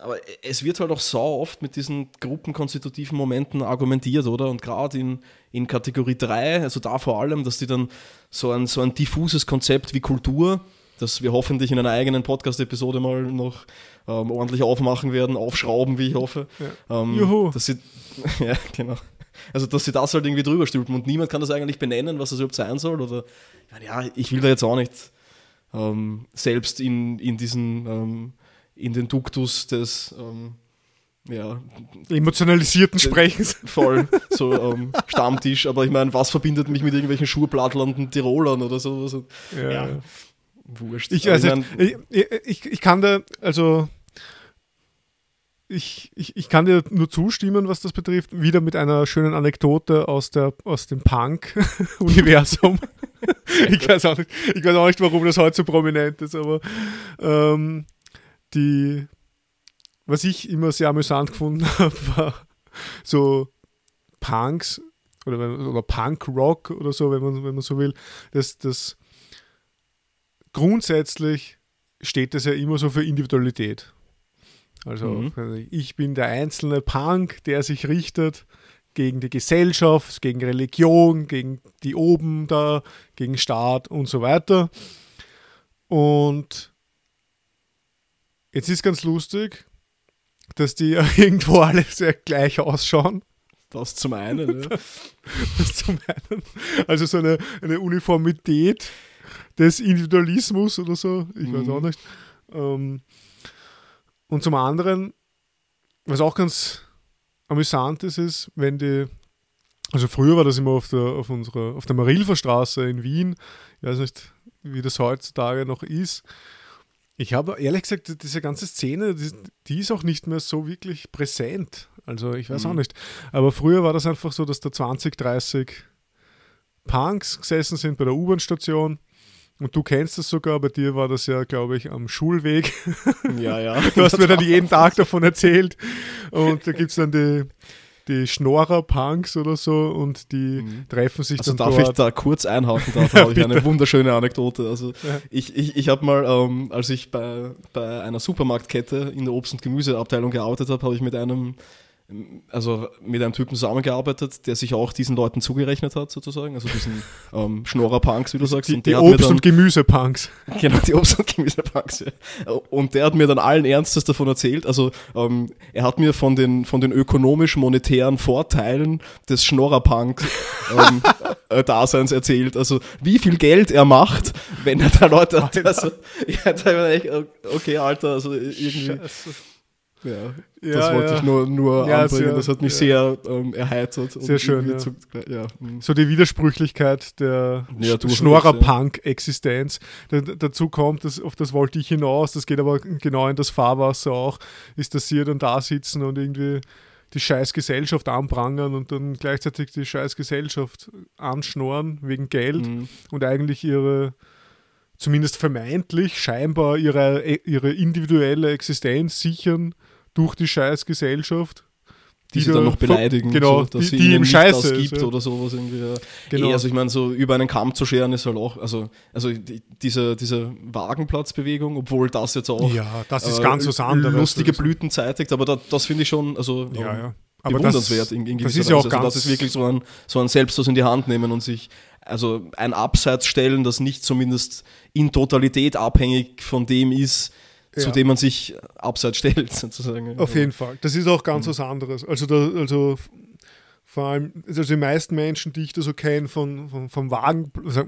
Aber es wird halt auch sau oft mit diesen gruppenkonstitutiven Momenten argumentiert, oder? Und gerade in, in Kategorie 3, also da vor allem, dass die dann so ein, so ein diffuses Konzept wie Kultur, das wir hoffentlich in einer eigenen Podcast-Episode mal noch ähm, ordentlich aufmachen werden, aufschrauben, wie ich hoffe. Ähm, Juhu. Dass sie, ja, genau. Also, dass sie das halt irgendwie drüber stülpen und niemand kann das eigentlich benennen, was das überhaupt sein soll. Oder, ja, ich will da jetzt auch nicht ähm, selbst in, in diesen, ähm, in den Duktus des, ähm, ja, Emotionalisierten Sprechens. voll so ähm, Stammtisch, aber ich meine, was verbindet mich mit irgendwelchen schurplattelnden Tirolern oder sowas? Und, ja, wurscht. Ich, also, mein, ich, ich, ich, ich kann da, also ich, ich, ich kann dir nur zustimmen, was das betrifft. Wieder mit einer schönen Anekdote aus, der, aus dem Punk-Universum. ich, weiß auch nicht, ich weiß auch nicht, warum das heute so prominent ist, aber ähm, die, was ich immer sehr amüsant gefunden habe, war so Punks oder, oder Punk-Rock oder so, wenn man, wenn man so will, das, das grundsätzlich steht das ja immer so für Individualität. Also Mhm. ich bin der einzelne Punk, der sich richtet gegen die Gesellschaft, gegen Religion, gegen die oben da, gegen Staat und so weiter. Und jetzt ist ganz lustig, dass die ja irgendwo alle sehr gleich ausschauen. das zum einen. Ja. Das zum einen. Also so eine, eine Uniformität des Individualismus oder so. Ich weiß Mhm. auch nicht. Ähm, und zum anderen, was auch ganz amüsant ist, ist, wenn die, also früher war das immer auf der, auf unserer, auf der Marilfer Straße in Wien, ich weiß nicht, wie das heutzutage noch ist. Ich habe ehrlich gesagt, diese ganze Szene, die, die ist auch nicht mehr so wirklich präsent. Also ich weiß auch Mhm. nicht. Aber früher war das einfach so, dass da 20, 30 Punks gesessen sind bei der U-Bahn-Station. Und du kennst das sogar, bei dir war das ja, glaube ich, am Schulweg. ja, ja. Du hast mir dann jeden Tag davon erzählt. Und da gibt es dann die, die Schnorrer-Punks oder so und die Mhm. treffen sich Also dann darf ich dort. da kurz einhaken, da habe ich eine wunderschöne Anekdote. Also Ja. ich, ich, ich habe mal, ähm, als ich bei, bei einer Supermarktkette in der Obst- und Gemüseabteilung gearbeitet habe, habe ich mit einem also mit einem Typen zusammengearbeitet, der sich auch diesen Leuten zugerechnet hat, sozusagen, also diesen ähm, Schnorrer-Punks, wie du sagst. die, und die Obst- dann- und Gemüse-Punks. Genau, die Obst- und Gemüsepunks. Ja. Und der hat mir dann allen Ernstes davon erzählt. Also ähm, er hat mir von den, von den ökonomisch-monetären Vorteilen des Schnorrerpunk ähm, äh, Daseins erzählt. Also wie viel Geld er macht, wenn er da Leute hat. Also, ja, da war ich, okay, Alter, also irgendwie. Scheiße. Ja, Ja, das wollte ja. ich nur, nur Ja, anbringen. sehr- das hat mich sehr ähm, erheitert. und Sehr schön, ja. Zu, ja. mm. so die Widersprüchlichkeit der Ja, Schnorrer-Punk-Existenz. Da, dazu kommt, das, auf das wollte ich hinaus, das geht aber genau in das Fahrwasser auch, ist, dass sie dann da sitzen und irgendwie die scheiß Gesellschaft anprangern und dann gleichzeitig die scheiß Gesellschaft anschnorren wegen Geld Mhm. und eigentlich ihre, zumindest vermeintlich, scheinbar ihre, ihre individuelle Existenz sichern durch die scheiß Gesellschaft. die sie da dann noch beleidigen, genau, so, dass die- die ihm nicht scheiße das gibt ja. oder sowas irgendwie. Ja. Genau. Eh, also ich meine, so über einen Kamm zu scheren ist halt auch, also, also die, diese, diese Wagenplatzbewegung, obwohl das jetzt auch Ja, das ist äh, ganz was anderes. lustige Also- Blüten zeitigt, aber da, das finde ich schon, also Ja, ähm, ja. Aber das, bewundernswert in, in das ist ja auch Weise. ganz. Also das ist wirklich so ein, so ein Selbst was in die Hand nehmen und sich also ein Abseits stellen, das nicht zumindest in Totalität abhängig von dem ist, zu Ja. dem man sich abseits stellt, sozusagen. Auf jeden Fall. Das ist auch ganz was anderes. Also, da, also vor allem, also die meisten Menschen, die ich da so kenne, von, von, vom Wagen, also,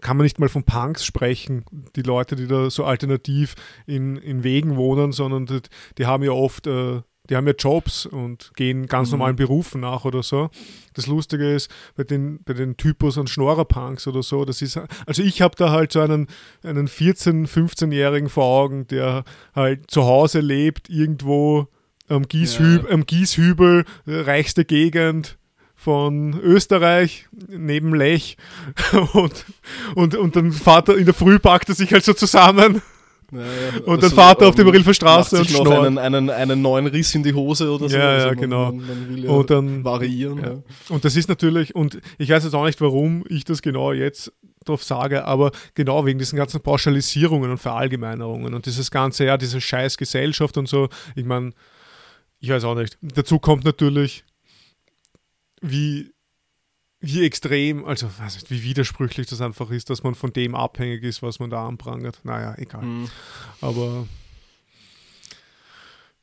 kann man nicht mal von Punks sprechen, die Leute, die da so alternativ in, in Wegen wohnen, sondern die, die haben ja oft, äh, die haben ja Jobs und gehen ganz Mhm. normalen Berufen nach oder so. Das Lustige ist, bei den, bei den Typus an Schnorrer-Punks oder so, das ist, also ich habe da halt so einen, einen 14-, 15-Jährigen vor Augen, der halt zu Hause lebt, irgendwo am, Gieshüb, Ja. am Gieshübel, äh, reichste Gegend von Österreich, neben Lech. Und, und, und dann fährt er in der Früh packt er sich halt so zusammen Ja, ja. und dann Also, fährt er auf der ähm, Marilfer Straße macht und schnort. einen, einen, einen neuen Riss in die Hose oder so. Ja, Also ja, man, genau. Man, man will ja Und dann- variieren. Ja. Ja. Und das ist natürlich, und ich weiß jetzt auch nicht, warum ich das genau jetzt drauf sage, aber genau wegen diesen ganzen Pauschalisierungen und Verallgemeinerungen und dieses ganze, ja, diese scheiß Gesellschaft und so. Ich meine, ich weiß auch nicht. Dazu kommt natürlich, wie, wie extrem, also weiß nicht, wie widersprüchlich das einfach ist, dass man von dem abhängig ist, was man da anprangert. Naja, egal. Mhm. Aber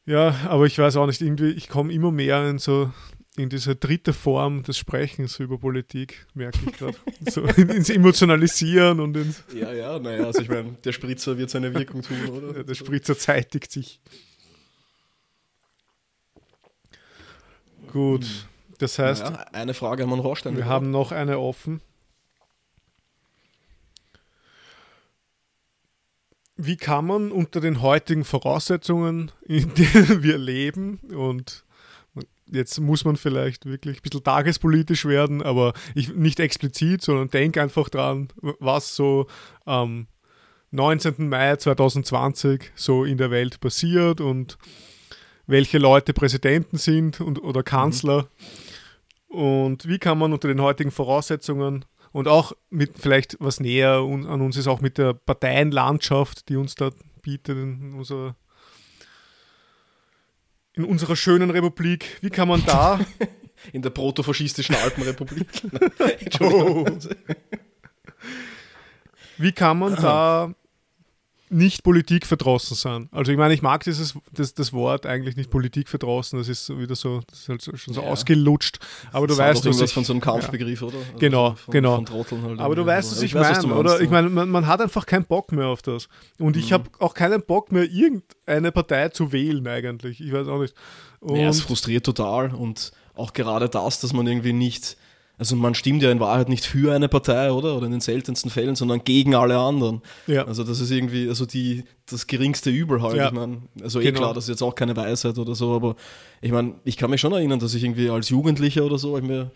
ja, aber ich weiß auch nicht, irgendwie, ich komme immer mehr in so in diese dritte Form des Sprechens über Politik, merke ich gerade. so in, ins Emotionalisieren und ins, ja, ja, naja, also ich meine, der Spritzer wird seine Wirkung tun, oder? der Spritzer zeitigt sich. Gut, das heißt, naja, eine Frage haben wir noch wir haben noch eine offen. Wie kann man unter den heutigen Voraussetzungen, in denen wir leben, und jetzt muss man vielleicht wirklich ein bisschen tagespolitisch werden, aber ich, nicht explizit, sondern denk einfach dran, was so am 19. Mai 2020 so in der Welt passiert und welche Leute Präsidenten sind und, oder Kanzler. Und wie kann man unter den heutigen Voraussetzungen und auch mit vielleicht was näher an uns ist, auch mit der Parteienlandschaft, die uns da bietet in unserer, in unserer schönen Republik, wie kann man da In der protofaschistischen Alpenrepublik. Entschuldigung. Wie kann man da nicht politikverdrossen sein? Also ich meine, ich mag dieses das, das Wort eigentlich nicht politikverdrossen, das ist wieder so, das ist halt schon so Ja. ausgelutscht. Aber du Das hat weißt, auch was irgendwas ich, von so einem Kampfbegriff, oder? Also Genau, von, genau. Von halt aber du weißt, was ich, weiß, was meine, du oder? Ich ja. meine, man, man hat einfach keinen Bock mehr auf das. Und ich Mhm. habe auch keinen Bock mehr, irgendeine Partei zu wählen eigentlich. Ich weiß auch nicht. Und Ja, es frustriert total und auch gerade das, dass man irgendwie nicht, also man stimmt ja in Wahrheit nicht für eine Partei, oder? Oder in den seltensten Fällen, sondern gegen alle anderen. ja. Also das ist irgendwie, also die, das geringste Übel halt. Ja. Ich meine, also eh Genau. klar, das ist jetzt auch keine Weisheit oder so, aber ich meine, ich kann mich schon erinnern, dass ich irgendwie als Jugendlicher oder so, ich mir,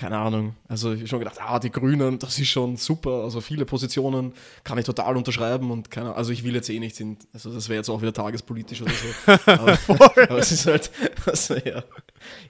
keine Ahnung, also ich hab schon gedacht, ah, die Grünen, das ist schon super, also viele Positionen kann ich total unterschreiben und keine also ich will jetzt eh nicht in, also das wäre jetzt auch wieder tagespolitisch oder so, aber, aber es ist halt, also ja,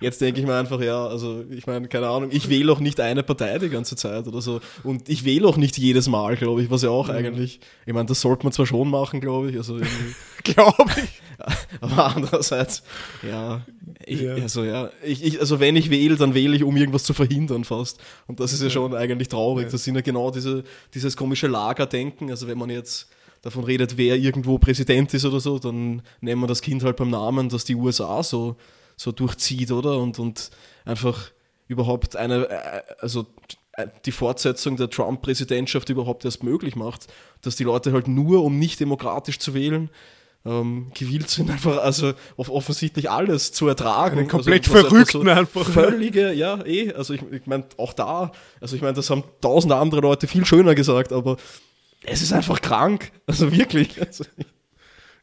jetzt denke ich mir einfach, ja, also ich meine, keine Ahnung, ich wähle auch nicht eine Partei die ganze Zeit oder so. Und ich wähle auch nicht jedes Mal, glaube ich, was ja auch Mhm. eigentlich, ich meine, das sollte man zwar schon machen, glaube ich, also glaube ich. aber andererseits, ja, ich, Ja. also ja, ich, ich, also wenn ich wähle, dann wähle ich, um irgendwas zu verhindern fast. Und das ist ja, schon eigentlich traurig. Ja. Das sind ja genau diese, dieses komische Lagerdenken. Also wenn man jetzt davon redet, wer irgendwo Präsident ist oder so, dann nennen wir das Kind halt beim Namen, dass die USA so, so durchzieht, oder? Und, und einfach überhaupt eine, äh, also äh, die Fortsetzung der Trump-Präsidentschaft überhaupt erst möglich macht, dass die Leute halt nur, um nicht demokratisch zu wählen, ähm, gewillt sind, einfach also offensichtlich alles zu ertragen. Einen komplett also, Verrückten so einfach. Völlige, ja, eh. Also ich, ich meine, auch da, also ich meine, das haben tausende andere Leute viel schöner gesagt, aber es ist einfach krank. Also wirklich. Also,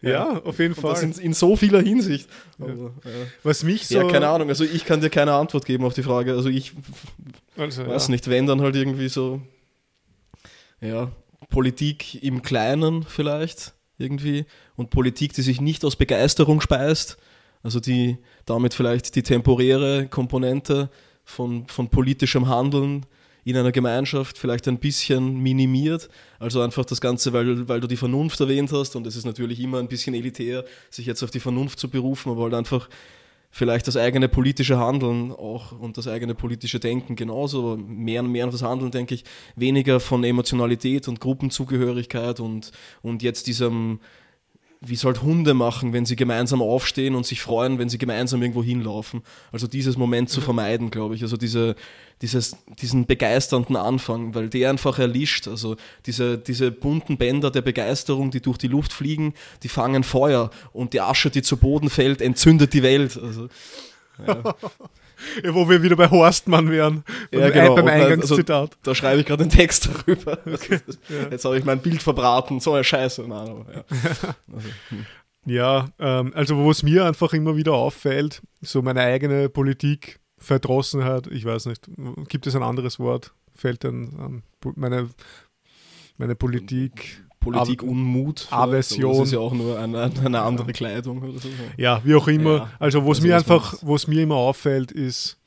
ja, ja, auf jeden Fall. In, in, so vieler Hinsicht. Aber, ja. Was mich so. Ja, keine Ahnung. Also ich kann dir keine Antwort geben auf die Frage. Also ich also, weiß nicht, wenn dann halt irgendwie so. Ja, Politik im Kleinen vielleicht irgendwie und Politik, die sich nicht aus Begeisterung speist, also die damit vielleicht die temporäre Komponente von, von politischem Handeln in einer Gemeinschaft vielleicht ein bisschen minimiert. Also einfach das Ganze, weil, weil du die Vernunft erwähnt hast und es ist natürlich immer ein bisschen elitär, sich jetzt auf die Vernunft zu berufen, aber halt einfach vielleicht das eigene politische Handeln auch und das eigene politische Denken genauso, mehr und mehr auf das Handeln, denke ich, weniger von Emotionalität und Gruppenzugehörigkeit und, und jetzt diesem, wie es halt Hunde machen, wenn sie gemeinsam aufstehen und sich freuen, wenn sie gemeinsam irgendwo hinlaufen. Also dieses Moment zu mhm. vermeiden, glaube ich. Also diese, dieses, diesen begeisternden Anfang, weil der einfach erlischt. Also diese, diese bunten Bänder der Begeisterung, die durch die Luft fliegen, die fangen Feuer und die Asche, die zu Boden fällt, entzündet die Welt. Also, ja. ja, wo wir wieder bei Horstmann wären. Ja, genau. Beim Eingangszitat. Also, da schreibe ich gerade einen Text darüber. Okay. Ja. Jetzt habe ich mein Bild verbraten. So eine Scheiße. Nein, aber, ja. Also, hm. Ja, ähm, also wo es mir einfach immer wieder auffällt, so meine eigene Politik Verdrossenheit, ich weiß nicht, gibt es ein anderes Wort? Fällt dann an meine, meine Politik. Politik Unmut. Aversion. Das ist ja auch nur eine, eine andere Kleidung oder so. Ja, wie auch immer. Ja, also, wo es also mir einfach, wo es mir immer auffällt, ist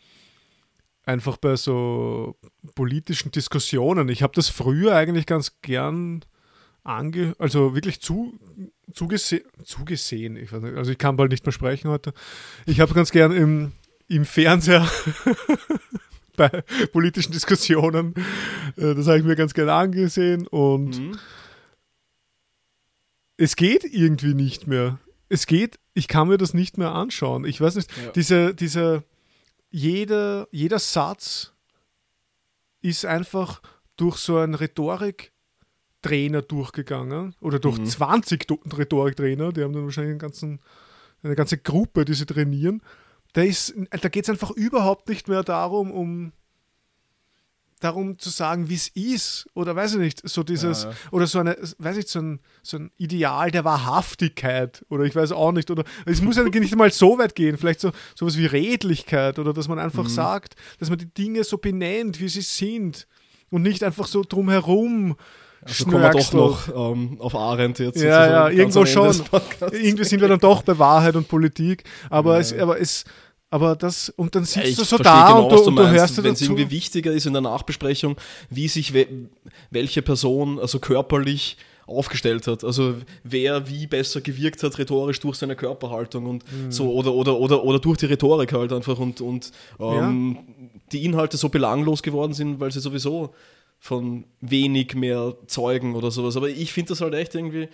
einfach bei so politischen Diskussionen. Ich habe das früher eigentlich ganz gern ange, also wirklich zu, zugese zugesehen. Ich nicht, also ich kann bald nicht mehr sprechen heute. Ich habe ganz gern im im Fernseher bei politischen Diskussionen. Äh, das habe ich mir ganz gerne angesehen und mhm. Es geht irgendwie nicht mehr. Es geht, ich kann mir das nicht mehr anschauen. Ich weiß nicht, ja. diese, diese, jeder, jeder Satz ist einfach durch so einen Rhetoriktrainer durchgegangen oder durch mhm. 20 Rhetoriktrainer, die haben dann wahrscheinlich einen ganzen, eine ganze Gruppe, die sie trainieren da, da geht es einfach überhaupt nicht mehr darum, um darum zu sagen, wie es ist, oder weiß ich nicht, so dieses, ja, ja. oder so eine, weiß ich, so ein, so ein Ideal der Wahrhaftigkeit, oder ich weiß auch nicht, oder es muss ja nicht mal so weit gehen, vielleicht so sowas wie Redlichkeit, oder dass man einfach mhm. sagt, dass man die Dinge so benennt, wie sie sind, und nicht einfach so drumherum also kommen wir doch noch ähm, auf Arendt jetzt. Ja, ja, irgendwo schon. Irgendwie sind wir dann doch bei Wahrheit und Politik. Aber, ja. es, aber es, aber das, und dann sitzt ja, du so da genau, und, du, und du hörst Wenn es irgendwie wichtiger ist in der Nachbesprechung, wie sich we welche Person also körperlich aufgestellt hat. Also wer wie besser gewirkt hat rhetorisch durch seine Körperhaltung und mhm. so oder, oder, oder, oder durch die Rhetorik halt einfach und, und ähm, ja. die Inhalte so belanglos geworden sind, weil sie sowieso von wenig mehr Zeugen oder sowas. Aber ich finde das halt echt irgendwie,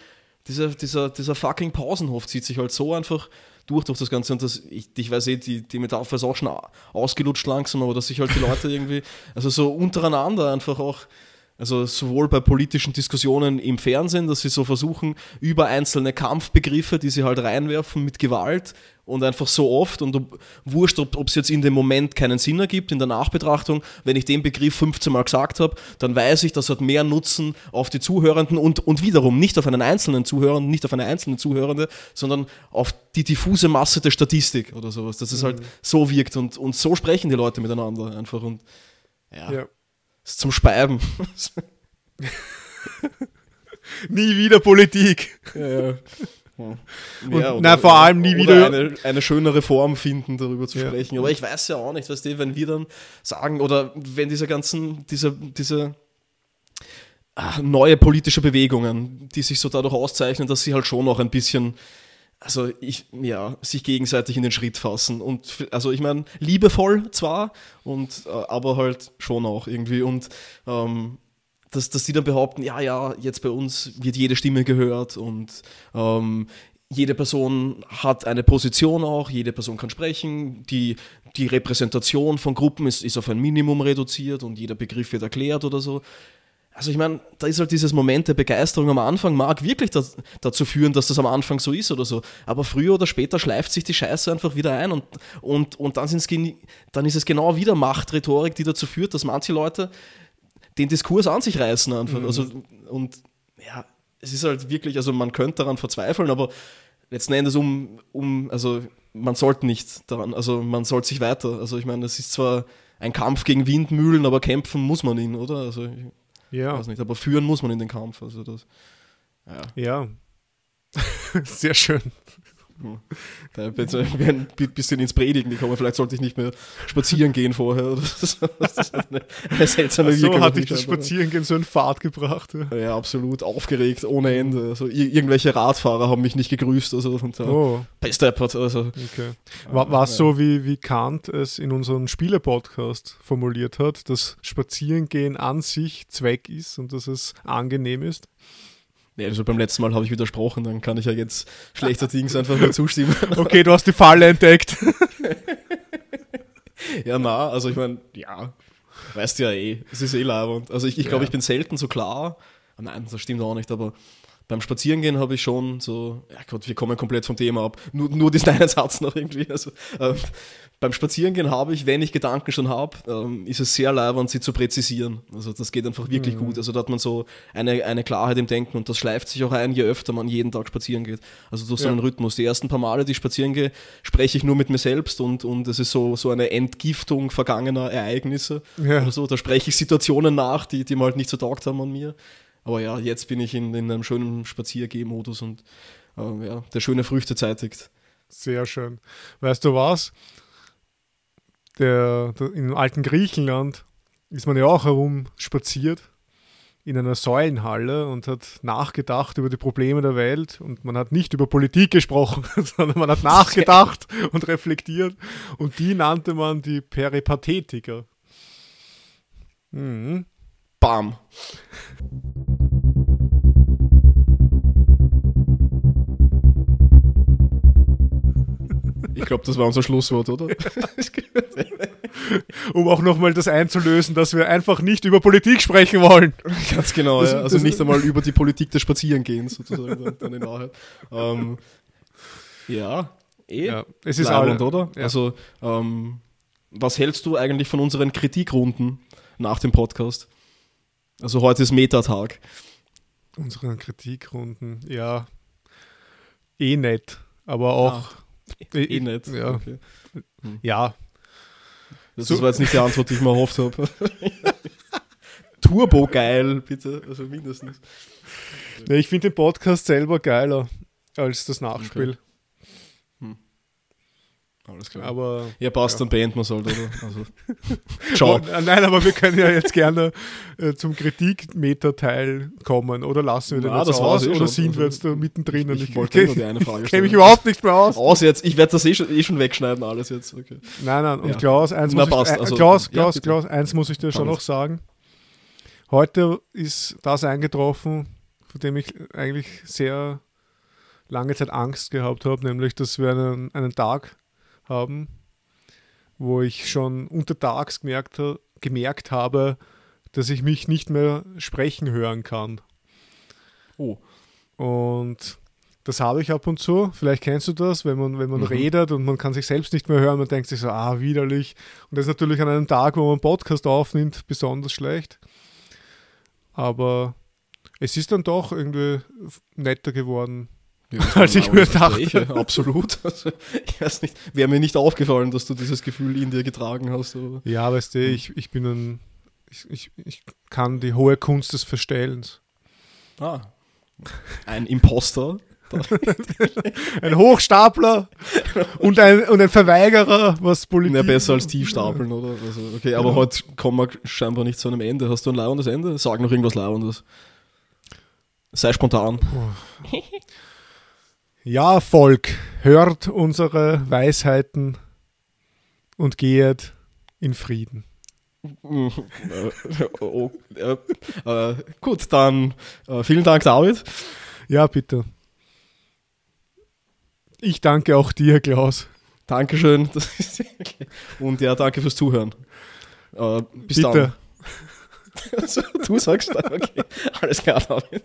dieser, dieser, dieser fucking Pausenhof zieht sich halt so einfach durch durch das Ganze. Und das, ich, ich weiß eh, die, die Metapher ist auch schon ausgelutscht langsam, aber dass sich halt die Leute irgendwie, also so untereinander einfach auch also sowohl bei politischen Diskussionen im Fernsehen, dass sie so versuchen, über einzelne Kampfbegriffe, die sie halt reinwerfen mit Gewalt und einfach so oft und ob, wurscht, ob es jetzt in dem Moment keinen Sinn ergibt, in der Nachbetrachtung, wenn ich den Begriff 15 Mal gesagt habe, dann weiß ich, das hat mehr Nutzen auf die Zuhörenden und, und wiederum nicht auf einen einzelnen Zuhörer, nicht auf eine einzelne Zuhörende, sondern auf die diffuse Masse der Statistik oder sowas, dass es halt mhm. halt so wirkt und, und so sprechen die Leute miteinander einfach und ja. ja ist zum Speiben. nie wieder Politik. Ja, ja. Ja, oder, na, vor allem nie wieder. Eine, eine schönere Form finden, darüber zu ja. sprechen. Aber ich weiß ja auch nicht, was die, wenn wir dann sagen, oder wenn diese ganzen, diese, diese ach, neue politische Bewegungen, die sich so dadurch auszeichnen, dass sie halt schon noch ein bisschen also ich, ja, sich gegenseitig in den Schritt fassen. Und also ich meine, liebevoll zwar, und äh, aber halt schon auch irgendwie. Und ähm, dass, dass die dann behaupten, ja, ja, jetzt bei uns wird jede Stimme gehört und ähm, jede Person hat eine Position auch, jede Person kann sprechen, die, die Repräsentation von Gruppen ist, ist auf ein Minimum reduziert und jeder Begriff wird erklärt oder so. Also ich meine, da ist halt dieses Moment der Begeisterung am Anfang, mag wirklich das, dazu führen, dass das am Anfang so ist oder so. Aber früher oder später schleift sich die Scheiße einfach wieder ein und, und, und dann, sind's, dann ist es genau wieder Machtrhetorik, die dazu führt, dass manche Leute den Diskurs an sich reißen einfach. Mhm. Also, und ja, es ist halt wirklich, also man könnte daran verzweifeln, aber letzten Endes um, um also man sollte nicht daran, also man sollte sich weiter. Also ich meine, es ist zwar ein Kampf gegen Windmühlen, aber kämpfen muss man ihn, oder? Also ja. Weiß nicht, aber führen muss man in den Kampf. Also das, ja. ja. Sehr schön. Da wir ein bisschen ins Predigen gekommen. Vielleicht sollte ich nicht mehr spazieren gehen vorher. Das ist eine, eine seltsame Ach So hat dich das Spazierengehen so in Fahrt gebracht. Ja. ja, absolut. Aufgeregt, ohne Ende. Also, irgendwelche Radfahrer haben mich nicht gegrüßt. Also, und, oh. Besteppert. Also. Okay. War, war es so, wie, wie Kant es in unserem Spiele-Podcast formuliert hat, dass Spazierengehen an sich Zweck ist und dass es angenehm ist? Nee, also beim letzten Mal habe ich widersprochen, dann kann ich ja jetzt schlechter Dings einfach nur zustimmen. Okay, du hast die Falle entdeckt. ja, na, also ich meine, ja, weißt du ja eh, es ist eh labernd. Also ich, ich glaube, ja. ich bin selten so klar. Nein, das stimmt auch nicht, aber beim Spazierengehen habe ich schon so, ja Gott, wir kommen komplett vom Thema ab. Nur, nur diesen einen Satz noch irgendwie. Also, äh, beim Spazierengehen habe ich, wenn ich Gedanken schon habe, ähm, ist es sehr leibend, sie zu präzisieren. Also das geht einfach wirklich mhm. gut. Also da hat man so eine, eine Klarheit im Denken und das schleift sich auch ein, je öfter man jeden Tag spazieren geht. Also durch so einen Rhythmus. Die ersten paar Male, die ich spazieren gehe, spreche ich nur mit mir selbst und, und es ist so, so eine Entgiftung vergangener Ereignisse. Ja. Oder so. Da spreche ich Situationen nach, die, die mir halt nicht so taugt haben an mir. Aber ja, jetzt bin ich in, in einem schönen Spaziergehmodus und äh, ja, der schöne Früchte zeitigt. Sehr schön. Weißt du was? Der, der, Im alten Griechenland ist man ja auch herumspaziert in einer Säulenhalle und hat nachgedacht über die Probleme der Welt und man hat nicht über Politik gesprochen, sondern man hat nachgedacht und reflektiert und die nannte man die Peripathetiker. Mhm. Bam. Ich glaube, das war unser Schlusswort, oder? um auch nochmal das einzulösen, dass wir einfach nicht über Politik sprechen wollen. Ganz genau, das, ja. Also nicht einmal über die Politik des Spazierengehens, sozusagen, dann in Wahrheit. Ähm, ja, eh. Ja, es ist Leibend, oder? Ja. Also, ähm, was hältst du eigentlich von unseren Kritikrunden nach dem Podcast? Also heute ist Metatag. Unseren Kritikrunden, ja. Eh nett, aber auch. Ah Eh, nicht. Ja. Okay. Hm. ja. Das so. war jetzt nicht die Antwort, die ich mir erhofft habe. Turbo geil, bitte. Also mindestens. Ja, ich finde den Podcast selber geiler als das Nachspiel. Okay. Alles klar. Aber, ja, passt, ja. dann beenden wir es halt, oder? Also, ciao. nein, aber wir können ja jetzt gerne äh, zum Kritikmeter-Teil kommen. Oder lassen wir den Na, jetzt aus? Eh oder schon. sind also, wir jetzt da mittendrin? Ich, ich, ich wollte nur die eine Frage stellen. kenne mich überhaupt nicht mehr aus. Aus jetzt. Ich werde das eh schon, eh schon, wegschneiden, alles jetzt. Okay. Nein, nein. Und ja. Klaus, eins Na, muss passt, ich, äh, also, Klaus, Klaus, ja, Klaus, eins muss ich dir schon noch sagen. Heute ist das eingetroffen, von dem ich eigentlich sehr lange Zeit Angst gehabt habe, nämlich, dass wir einen, einen Tag haben, wo ich schon untertags gemerkt, gemerkt habe, dass ich mich nicht mehr sprechen hören kann. Oh. Und das habe ich ab und zu. Vielleicht kennst du das, wenn man, wenn man mhm. redet und man kann sich selbst nicht mehr hören, man denkt sich so, ah, widerlich. Und das ist natürlich an einem Tag, wo man einen Podcast aufnimmt, besonders schlecht. Aber es ist dann doch irgendwie netter geworden, als ich mir dachte. Absolut. Also, ich weiß nicht, wäre mir nicht aufgefallen, dass du dieses Gefühl in dir getragen hast. Aber. Ja, weißt du, ich, ich bin ein, ich, ich, ich kann die hohe Kunst des Verstellens. Ah, ein Imposter. ein Hochstapler und ein, und ein Verweigerer, was Politik. Ja, besser als Tiefstapeln, oder? Also, okay, aber ja. heute kommen wir scheinbar nicht zu einem Ende. Hast du ein lauerndes Ende? Sag noch irgendwas lauerndes. Sei spontan. Ja, Volk, hört unsere Weisheiten und gehet in Frieden. oh, äh, äh, gut, dann äh, vielen Dank, David. Ja, bitte. Ich danke auch dir, Klaus. Dankeschön. Und ja, danke fürs Zuhören. Äh, bis bitte. dann. Also, du sagst dann, okay, alles klar, David.